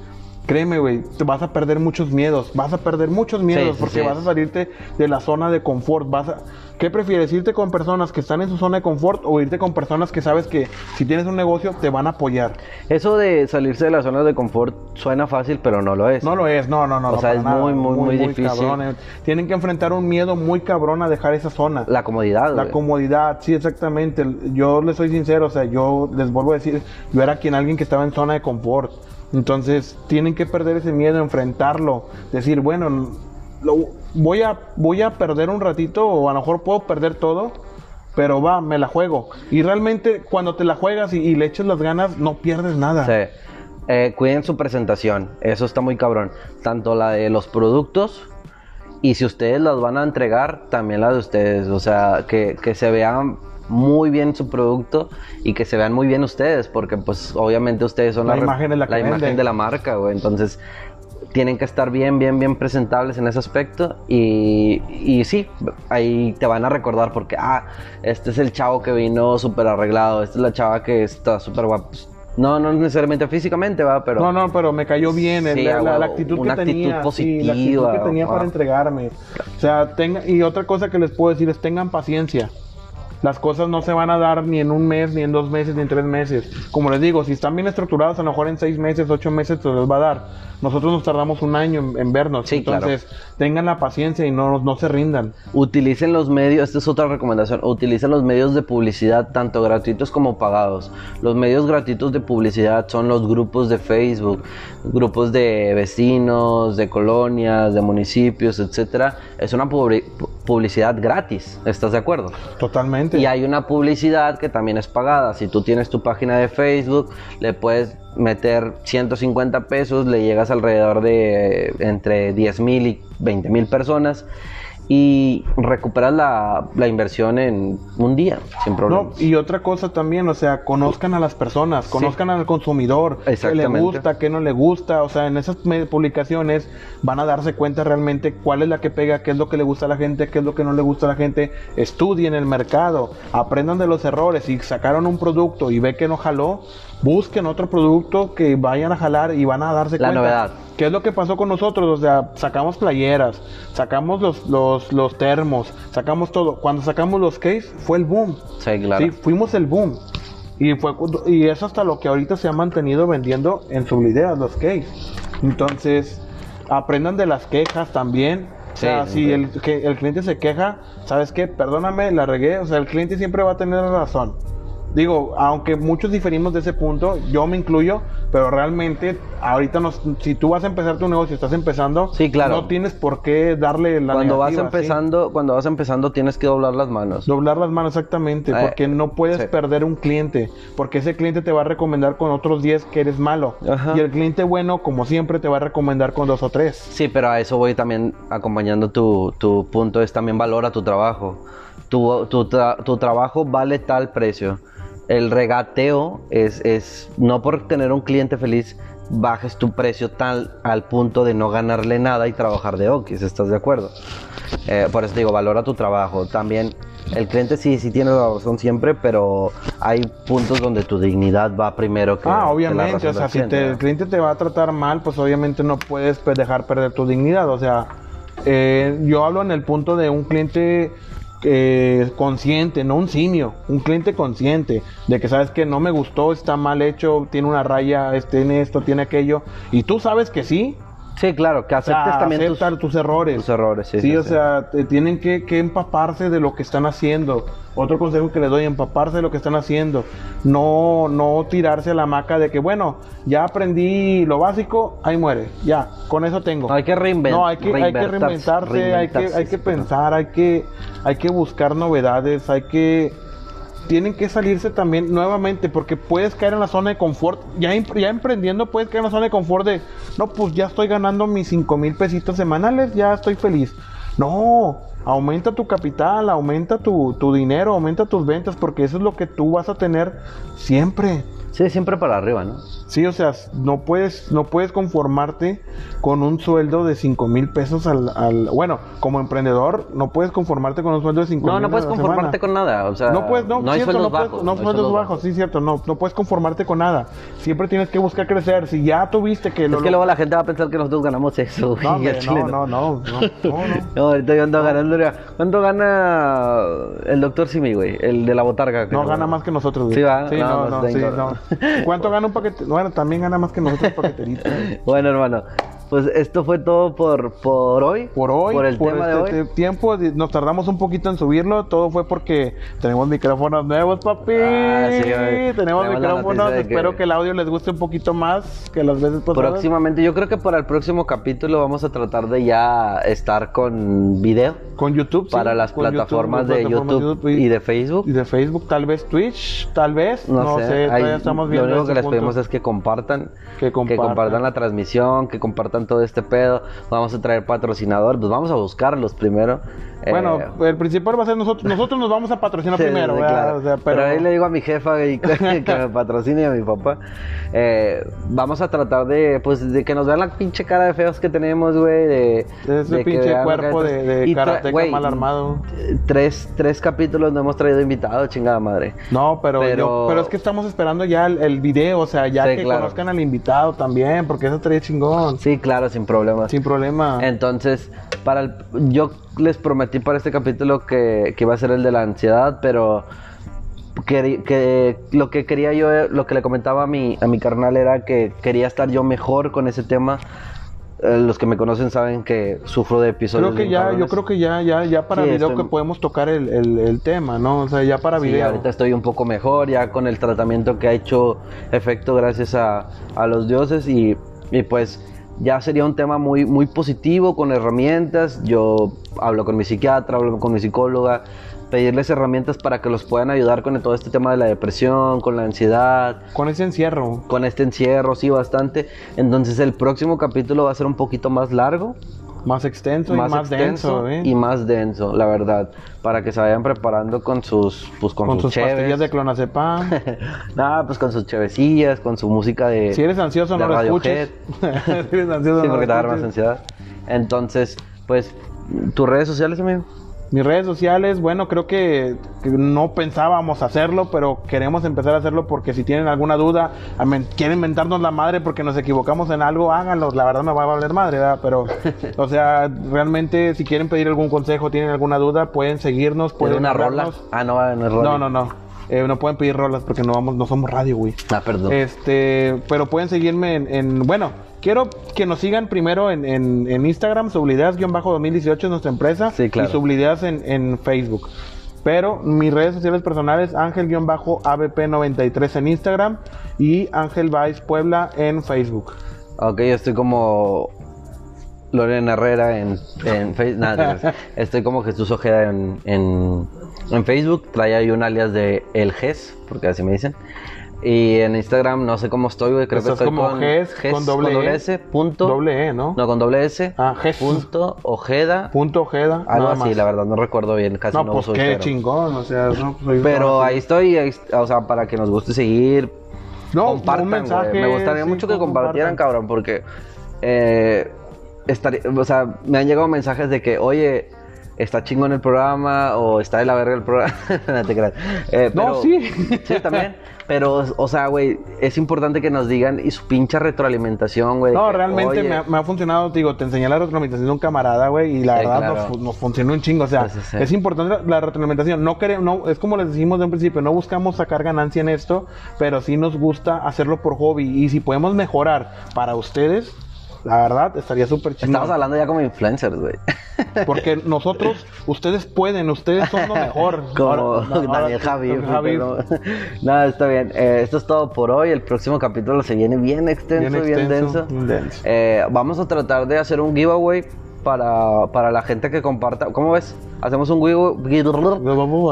Créeme, güey, te vas a perder muchos miedos, vas a perder muchos miedos sí, porque sí. vas a salirte de la zona de confort, vas a ¿Qué prefieres? ¿Irte con personas que están en su zona de confort o irte con personas que sabes que si tienes un negocio te van a apoyar? Eso de salirse de la zona de confort suena fácil, pero no lo es. No lo es, no, no, no. O no, sea, es nada. muy, muy, muy difícil. cabrón, eh. Tienen que enfrentar un miedo muy cabrón a dejar esa zona. La comodidad, La comodidad, sí, exactamente. Yo les soy sincero, o sea, yo les vuelvo a decir, yo era quien alguien que estaba en zona de confort. Entonces, tienen que perder ese miedo, enfrentarlo, decir, bueno, lo- voy, a, voy a perder un ratito o a lo mejor puedo perder todo, pero va, me la juego. Y realmente cuando te la juegas y, y le echas las ganas, no pierdes nada. Sí. Eh, cuiden su presentación, eso está muy cabrón. Tanto la de los productos y si ustedes las van a entregar, también la de ustedes. O sea, que, que se vean muy bien su producto y que se vean muy bien ustedes, porque pues obviamente ustedes son La imagen la que imagen de la marca, güey. Entonces tienen que estar bien, bien, bien presentables en ese aspecto y, y sí, ahí te van a recordar porque, ah, este es el chavo que vino súper arreglado, esta es la chava que está súper guapa. No, no necesariamente físicamente, va, pero... No, no, pero me cayó bien Sí, la, la huevo, actitud una que actitud tenía. sí, la actitud positiva, que tenía para entregarme. O sea, tenga, y otra cosa que les puedo decir es tengan paciencia. Las cosas no se van a dar ni en un mes, ni en dos meses, ni en tres meses. Como les digo, si están bien estructurados, a lo mejor en seis meses, ocho meses se les va a dar. Nosotros nos tardamos un año en, en vernos. Sí, claro. Tengan la paciencia y no, no se rindan. Utilicen los medios, esta es otra recomendación, utilicen los medios de publicidad tanto gratuitos como pagados. Los medios gratuitos de publicidad son los grupos de Facebook, grupos de vecinos, de colonias, de municipios, etcétera. Es una publi- publicidad gratis, ¿estás de acuerdo? Totalmente. Y hay una publicidad que también es pagada. Si tú tienes tu página de Facebook, le puedes meter 150 pesos, le llegas alrededor de eh, entre 10 mil y 20 mil personas y recuperas la, la inversión en un día, sin No, problemas. y otra cosa también, o sea, conozcan a las personas, conozcan al consumidor, qué le gusta, qué no le gusta, o sea, en esas publicaciones van a darse cuenta realmente cuál es la que pega, qué es lo que le gusta a la gente, qué es lo que no le gusta a la gente, estudien el mercado, aprendan de los errores, si sacaron un producto y ve que no jaló, busquen otro producto que vayan a jalar y van a darse La cuenta. novedad. ¿Qué es lo que pasó con nosotros? O sea, sacamos playeras, sacamos los, los, los termos, sacamos todo. Cuando sacamos los case, fue el boom. Sí, claro. Sí, fuimos el boom. Y, fue, y es hasta lo que ahorita se ha mantenido vendiendo en sublideas, los case. Entonces, aprendan de las quejas también. O sea, Sí, si sí. el, que el cliente se queja, ¿sabes qué? Perdóname, la regué. O sea, el cliente siempre va a tener razón. Digo, aunque muchos diferimos de ese punto, yo me incluyo, pero realmente ahorita nos, si tú vas a empezar tu negocio, estás empezando, Sí, claro. no tienes por qué darle la cuando vas empezando, cuando vas empezando tienes que doblar las manos. Doblar las manos exactamente, Eh, porque no puedes sí. perder un cliente, porque ese cliente te va a recomendar con otros 10 que eres malo. Ajá. Y el cliente bueno, como siempre, te va a recomendar con dos o tres. Sí, pero a eso voy también acompañando tu, tu punto, es también valora tu trabajo. Tu, tu, tra- tu trabajo vale tal precio. El regateo es, es, no por tener un cliente feliz, bajes tu precio tal al punto de no ganarle nada y trabajar de okis, ¿estás de acuerdo? Eh, por eso digo, valora tu trabajo. También el cliente sí, sí tiene la razón siempre, pero hay puntos donde tu dignidad va primero que... que Ah, la obviamente, razón o sea, si te- el cliente te va a tratar mal, pues obviamente no puedes dejar perder tu dignidad. O sea, eh, yo hablo en el punto de un cliente eh, consciente, no un simio, un cliente consciente de que sabes que no me gustó, está mal hecho, tiene una raya, tiene esto, tiene aquello, y tú sabes que sí, Sí, claro, que o sea, aceptes también tus, aceptar tus, errores. tus errores. Sí, Sí, sí, o sí. sea, te- tienen que, que empaparse de lo que están haciendo. Otro consejo que les doy, empaparse de lo que están haciendo. No, no tirarse a la maca de que, bueno, ya aprendí lo básico, ahí muere. Ya, con eso tengo. No, hay que reinven- No, hay que, hay que reinventarse, reinventarse, hay que, hay que pensar, hay que, hay que buscar novedades, hay que... Tienen que salirse también nuevamente porque puedes caer en la zona de confort. Ya, em- ya emprendiendo puedes caer en la zona de confort de, no, pues ya estoy ganando mis 5 mil pesitos semanales, ya estoy feliz. No, aumenta tu capital, aumenta tu, tu dinero, aumenta tus ventas porque eso es lo que tú vas a tener siempre. Sí, siempre para arriba, ¿no? Sí, o sea, no puedes, no puedes conformarte con un sueldo de 5 mil pesos al, al- Bueno, como emprendedor, no puedes conformarte con un sueldo de 5 mil No, no puedes conformarte con nada. O sea, no puedes, no, hay cierto, sueldos no puedes- bajos. no hay sueldos sueldos bajos, sí, cierto, no, no puedes conformarte con nada. Siempre tienes que buscar crecer. Si ya tuviste que Es lo- que luego la gente va a pensar que nosotros ganamos eso. No, hombre, no, no, no, no, no, no. <laughs> No, ahorita yo ando ganando. ¿Cuánto gana el doctor Simi, güey? El de la botarga. No gana más que nosotros. güey. Sí, va. Sí, No, no, no, no, sí, no. ¿Cuánto gana un paquete? Bueno, también gana más que nosotros paqueterito. <laughs> güey. Bueno, hermano. Pues esto fue todo por, por hoy. Por hoy, Por el tema de este hoy. tiempo, nos tardamos un poquito en subirlo. Todo fue porque tenemos micrófonos nuevos, papi. Ah, sí, tenemos micrófonos. de que- Espero que el audio les guste un poquito más que las veces pasadas. Próximamente, yo creo que para el próximo capítulo vamos a tratar de ya estar con video Con YouTube. sí, para las YouTube, plataformas de plataformas YouTube y de Facebook. y de Facebook, tal vez Twitch, tal vez, no, No, sé, sé, ahí estamos viendo. Lo único que les pedimos es que compartan, Que compartan. la transmisión, que compartan todo este pedo. Vamos a traer patrocinadores, pues vamos a buscarlos primero. Bueno, Eh, el principal va a ser nosotros. Nosotros nos vamos a patrocinar <laughs> sí, primero, sí, ¿verdad? claro. O sea, pero... pero, ahí le digo a mi jefa y que, <laughs> que me patrocine y a mi papá. Eh, vamos a tratar de, pues, de que nos vean la pinche cara de feos que tenemos, güey. De, de ese de pinche que cuerpo de, de karateca mal armado. Tres, tres capítulos no hemos traído invitados, chingada madre. No, pero, Pero- yo- pero es que estamos esperando ya el, el video, o sea, ya Sí, que claro. conozcan al invitado también, porque eso estaría chingón. Sí, claro, sin problemas. Sin problema. Entonces, para el- yo les prometí para este capítulo que, que iba a ser el de la ansiedad, pero que, que lo que quería yo, lo que le comentaba a mi, a mi carnal era que quería estar yo mejor con ese tema. Eh, los que me conocen saben que sufro de episodios. creo que ya, yo creo que ya, ya, ya para Sí, video estoy- que podemos tocar el, el, el tema, ¿no? O sea, ya para Sí, video. ahorita estoy un poco mejor, ya con el tratamiento que ha hecho efecto gracias a, a los dioses y, y pues ya sería un tema muy, muy positivo, con herramientas. Yo hablo con mi psiquiatra, hablo con mi psicóloga, pedirles herramientas para que los puedan ayudar con todo este tema de la depresión, con la ansiedad, Con ese encierro. con este encierro, sí, bastante. Entonces el próximo capítulo va a ser un poquito más largo Más extenso más, y más extenso denso, ¿eh? y más denso, la verdad, para que se vayan preparando con sus, pues con, con sus, sus pastillas de clonazepam. <laughs> Nada, pues con sus chevecillas, con su música de. si eres ansioso, de no lo escuches. <laughs> si eres ansioso, Sí, no porque te lo va a dar más ansiedad. Entonces, pues, tus redes sociales, amigo. Mis redes sociales, bueno, creo que, que no pensábamos hacerlo, pero queremos empezar a hacerlo porque si tienen alguna duda, quieren mentarnos la madre porque nos equivocamos en algo, háganlo. La verdad me va a valer madre, ¿verdad? Pero, <laughs> o sea, realmente si quieren pedir algún consejo, tienen alguna duda, pueden seguirnos, ¿Puede pueden una rola? Ah, no, no. No, no, no. Eh, no pueden pedir rolas porque no vamos, no somos radio, güey. Ah, perdón. Este, pero pueden seguirme en, en- bueno, quiero que nos sigan primero en, en, en Instagram, Sublideas-2018 es nuestra empresa. Sí, claro. Y Sublideas en, en Facebook. Pero mis redes sociales personales, Ángel-ABP93 en Instagram y Ángel Vice Puebla en Facebook. Ok, yo estoy como. Lorena Herrera en, en <laughs> Facebook. Nada, estoy como Jesús Ojeda en, en, en Facebook. Trae ahí un alias de El GES, porque así me dicen. Y en Instagram no sé cómo estoy, güey. Creo Estás que estoy como con Ges, con doble E. S, punto. Doble E, ¿no? No, con doble S. Ah, Ges. Punto Ojeda. Punto Ojeda. Algo así, más. la verdad, no recuerdo bien. Casi no, No, pues uso qué Instagram. chingón, o sea, no, pues, soy- Pero no, ahí estoy, ahí o sea, para que nos guste seguir. No, compartan, un mensaje. Me gustaría sí, mucho que compartan. compartieran, cabrón, porque eh, estaría, o sea, me han llegado mensajes de que, oye, está chingón el programa o está de la verga el programa. <laughs> no te creas. Eh, No, pero- sí. Sí, también. Pero, o sea, güey, es importante que nos digan y su pinche retroalimentación, güey. No, que, realmente me ha, me ha funcionado, te digo, te enseñé la retroalimentación de un camarada, güey, y la Sí, verdad claro. nos, nos funcionó un chingo, o sea, sí, es importante la, la retroalimentación, no queremos, no, es como les decimos de un principio, no buscamos sacar ganancia en esto, pero sí nos gusta hacerlo por hobby, y si podemos mejorar para ustedes, la verdad, estaría súper chingón. Estamos hablando ya como influencers, güey. Porque nosotros, ustedes pueden, ustedes son lo mejor. <laughs> Como Ahora- no, Daniel Javier. Javi, pero- <laughs> Nada, está bien. Eh, esto es todo por hoy. El próximo capítulo se viene bien extenso, bien, extenso, denso. bien denso. Eh, vamos a tratar de hacer un giveaway para, para la gente que comparta. ¿Cómo ves? Hacemos un giveaway,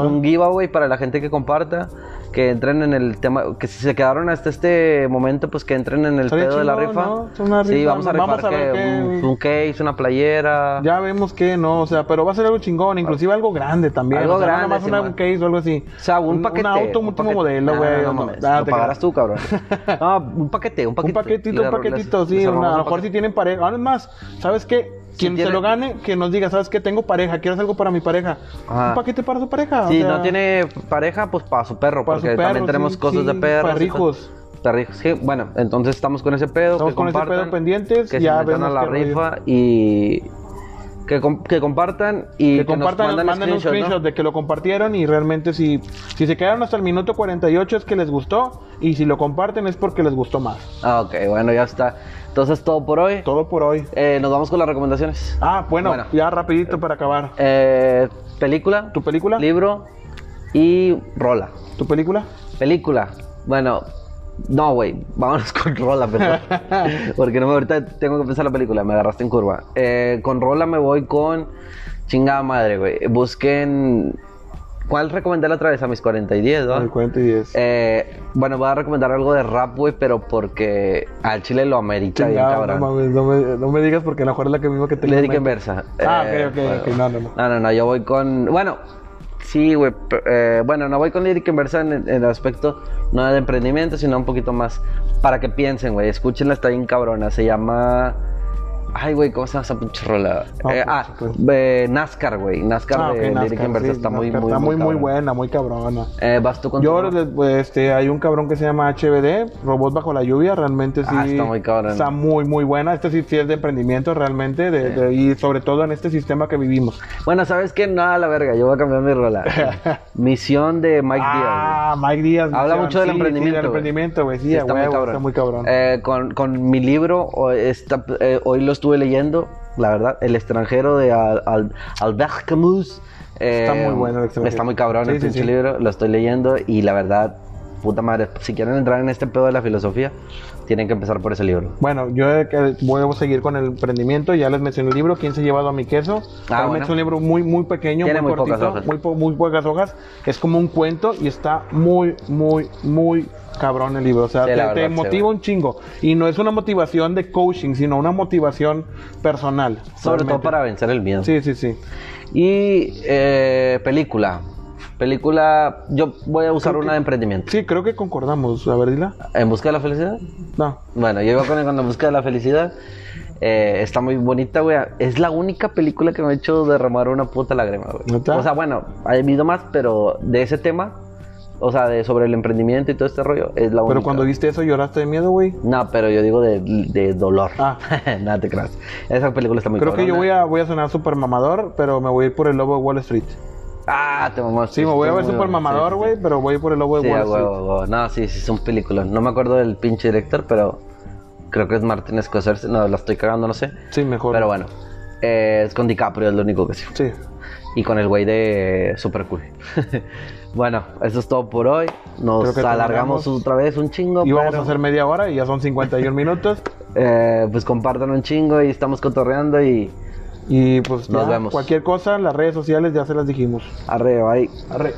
un giveaway para la gente que comparta. Que entren en el tema, que si se quedaron hasta este momento, pues que entren en el Estaría pedo de la rifa. ¿no? Una Sí, rifa. vamos a rifar Vamos a ver que qué- un, un case, una playera. Ya vemos que no, o sea, pero va a ser algo chingón, inclusive algo grande también. Algo o sea, no grande, nada más un case o algo así. O sea, un, paquete. auto un último paquete. modelo, güey. No, no, no, ah, lo pagarás tú, cabrón. <laughs> No, un paquete, un Un paquete. paquetito, un paquetito, les- sí. les una- a lo un mejor si tienen pareja. Ahora es más, ¿sabes qué? Quien se lo gane, que nos diga, ¿sabes qué? Tengo pareja, quiero hacer algo para mi pareja. Ajá. Un paquete para su pareja. o Si sea, no tiene pareja, pues para su perro, Para su porque perro, también tenemos sí, cosas sí, de perros. perrijos. Perrijos, sí. Bueno, entonces estamos con ese pedo. Estamos que con ese pedo pendientes, Que ya se metan a la rollo. rifa y que, com- que compartan y que compartan, nos manden, manden un screenshot ¿no? de que lo compartieron y realmente si, si se quedaron hasta el minuto 48 es que les gustó y si lo comparten es porque les gustó más. Ah, ok, bueno, ya está. Entonces, todo por hoy. Todo por hoy. Eh, nos vamos con las recomendaciones. Ah, bueno, Bueno. ya rapidito para acabar. Eh, película, ¿Tu película? libro y rola. ¿Tu película? Película. Bueno, no, güey. Vámonos <laughs> con rola, perdón. <laughs> Porque no me ahorita tengo que pensar la película. Me agarraste en curva. Eh, con rola me voy con chingada madre, güey. Busquen. ¿Cuál recomendé la otra vez? A mis 40 y 10, ¿no? Al 40 y 10. Eh, bueno, voy a recomendar algo de rap, güey, pero porque al chile lo amerita bien, cabrón. no, mames, no, me, no me digas porque a lo mejor es la que misma que te Lyric en versa. Ah, Eh, ok, ok, ok, no, no, no. No, no, no, yo voy con. Bueno, sí, güey. eh, bueno, no voy con Lyric en versa en, en el aspecto no de emprendimiento, sino un poquito más para que piensen, güey. Escúchenla, está bien cabrona. Se llama. Ay, güey, ¿cómo se llama esa pinche rola? No, Eh, ah, eh, NASCAR, güey. NASCAR Ah, de NASCAR, sí, está muy, NASCAR muy, Está muy, muy buena, muy cabrona. Eh, vas tú con Yo, pues, este, hay un cabrón que se llama HBD, Robot Bajo la Lluvia, realmente sí. Ah, está muy cabrón. Está muy, muy buena. Este sí, sí es de emprendimiento, realmente, de- de- y sobre todo en este sistema que vivimos. Bueno, ¿sabes qué? Nada, la verga. Yo voy a cambiar mi rola. <laughs> Misión de Mike Díaz. ah, Mike Díaz. Habla sí, mucho del sí, emprendimiento, Sí, del emprendimiento, güey. Sí, Sí, está, muy cabrón. está muy cabrón. Eh, con, con mi libro, esta- hoy lo estuve leyendo, la verdad, El extranjero de Al- Al- Albert Camus. Eh, Está muy bueno El extranjero. Está muy cabrón Sí, el pinche sí. libro, lo estoy leyendo y la verdad, puta madre, si quieren entrar en este pedo de la filosofía, tienen que empezar por ese libro. Bueno, yo eh, voy a seguir con el emprendimiento. Ya les mencioné el libro, ¿Quién se ha llevado a mi queso? Ah, bueno. es un libro muy, muy pequeño, Tiene muy, muy pocas cortito, hojas. muy, po- muy pocas hojas. Es como un cuento y está muy, muy, muy cabrón el libro. O sea, Sí, te, sí, motiva un chingo. Y no es una motivación de coaching, sino una motivación personal. Sobre todo para vencer el miedo. Sí, sí, sí. Y eh, película. Película, yo voy a usar una de emprendimiento. Sí, creo que concordamos. A ver, dila. ¿En busca de la felicidad? No. Bueno, yo iba con, con la búsqueda de la felicidad. Eh, está muy bonita, güey. Es la única película que me ha hecho derramar una puta lágrima, güey. O sea, bueno, ha habido más, pero de ese tema, o sea, de sobre el emprendimiento y todo este rollo, es la única. Pero cuando viste eso, lloraste de miedo, güey. No, pero yo digo de, de dolor. Ah. <laughs> Nada te creas. Esa película está muy Creo que yo voy a, voy a sonar super mamador, pero me voy a ir por el lobo de Wall Street. Ah, te mamaste. Sí, me voy a ver super mamador, Sí, sí, güey, sí. pero voy a ir por el lobo de Sí, Wall Street. huevo. No, sí, sí, son películas. No me acuerdo del pinche director, pero creo que es Martin Scorsese. No, la estoy cagando, no sé. Sí, mejor. Pero bueno, eh, es con DiCaprio, es lo único que sé. Sí. Y con el güey de Super Cool. <laughs> bueno, eso es todo por hoy. Nos alargamos otra vez un chingo. Y vamos pero, a hacer media hora y ya son 51 minutos. <laughs> eh, pues compartan un chingo y estamos cotorreando y Y pues Nos ya, vemos. cualquier cosa, las redes sociales ya se las dijimos. arre, bye. Arre.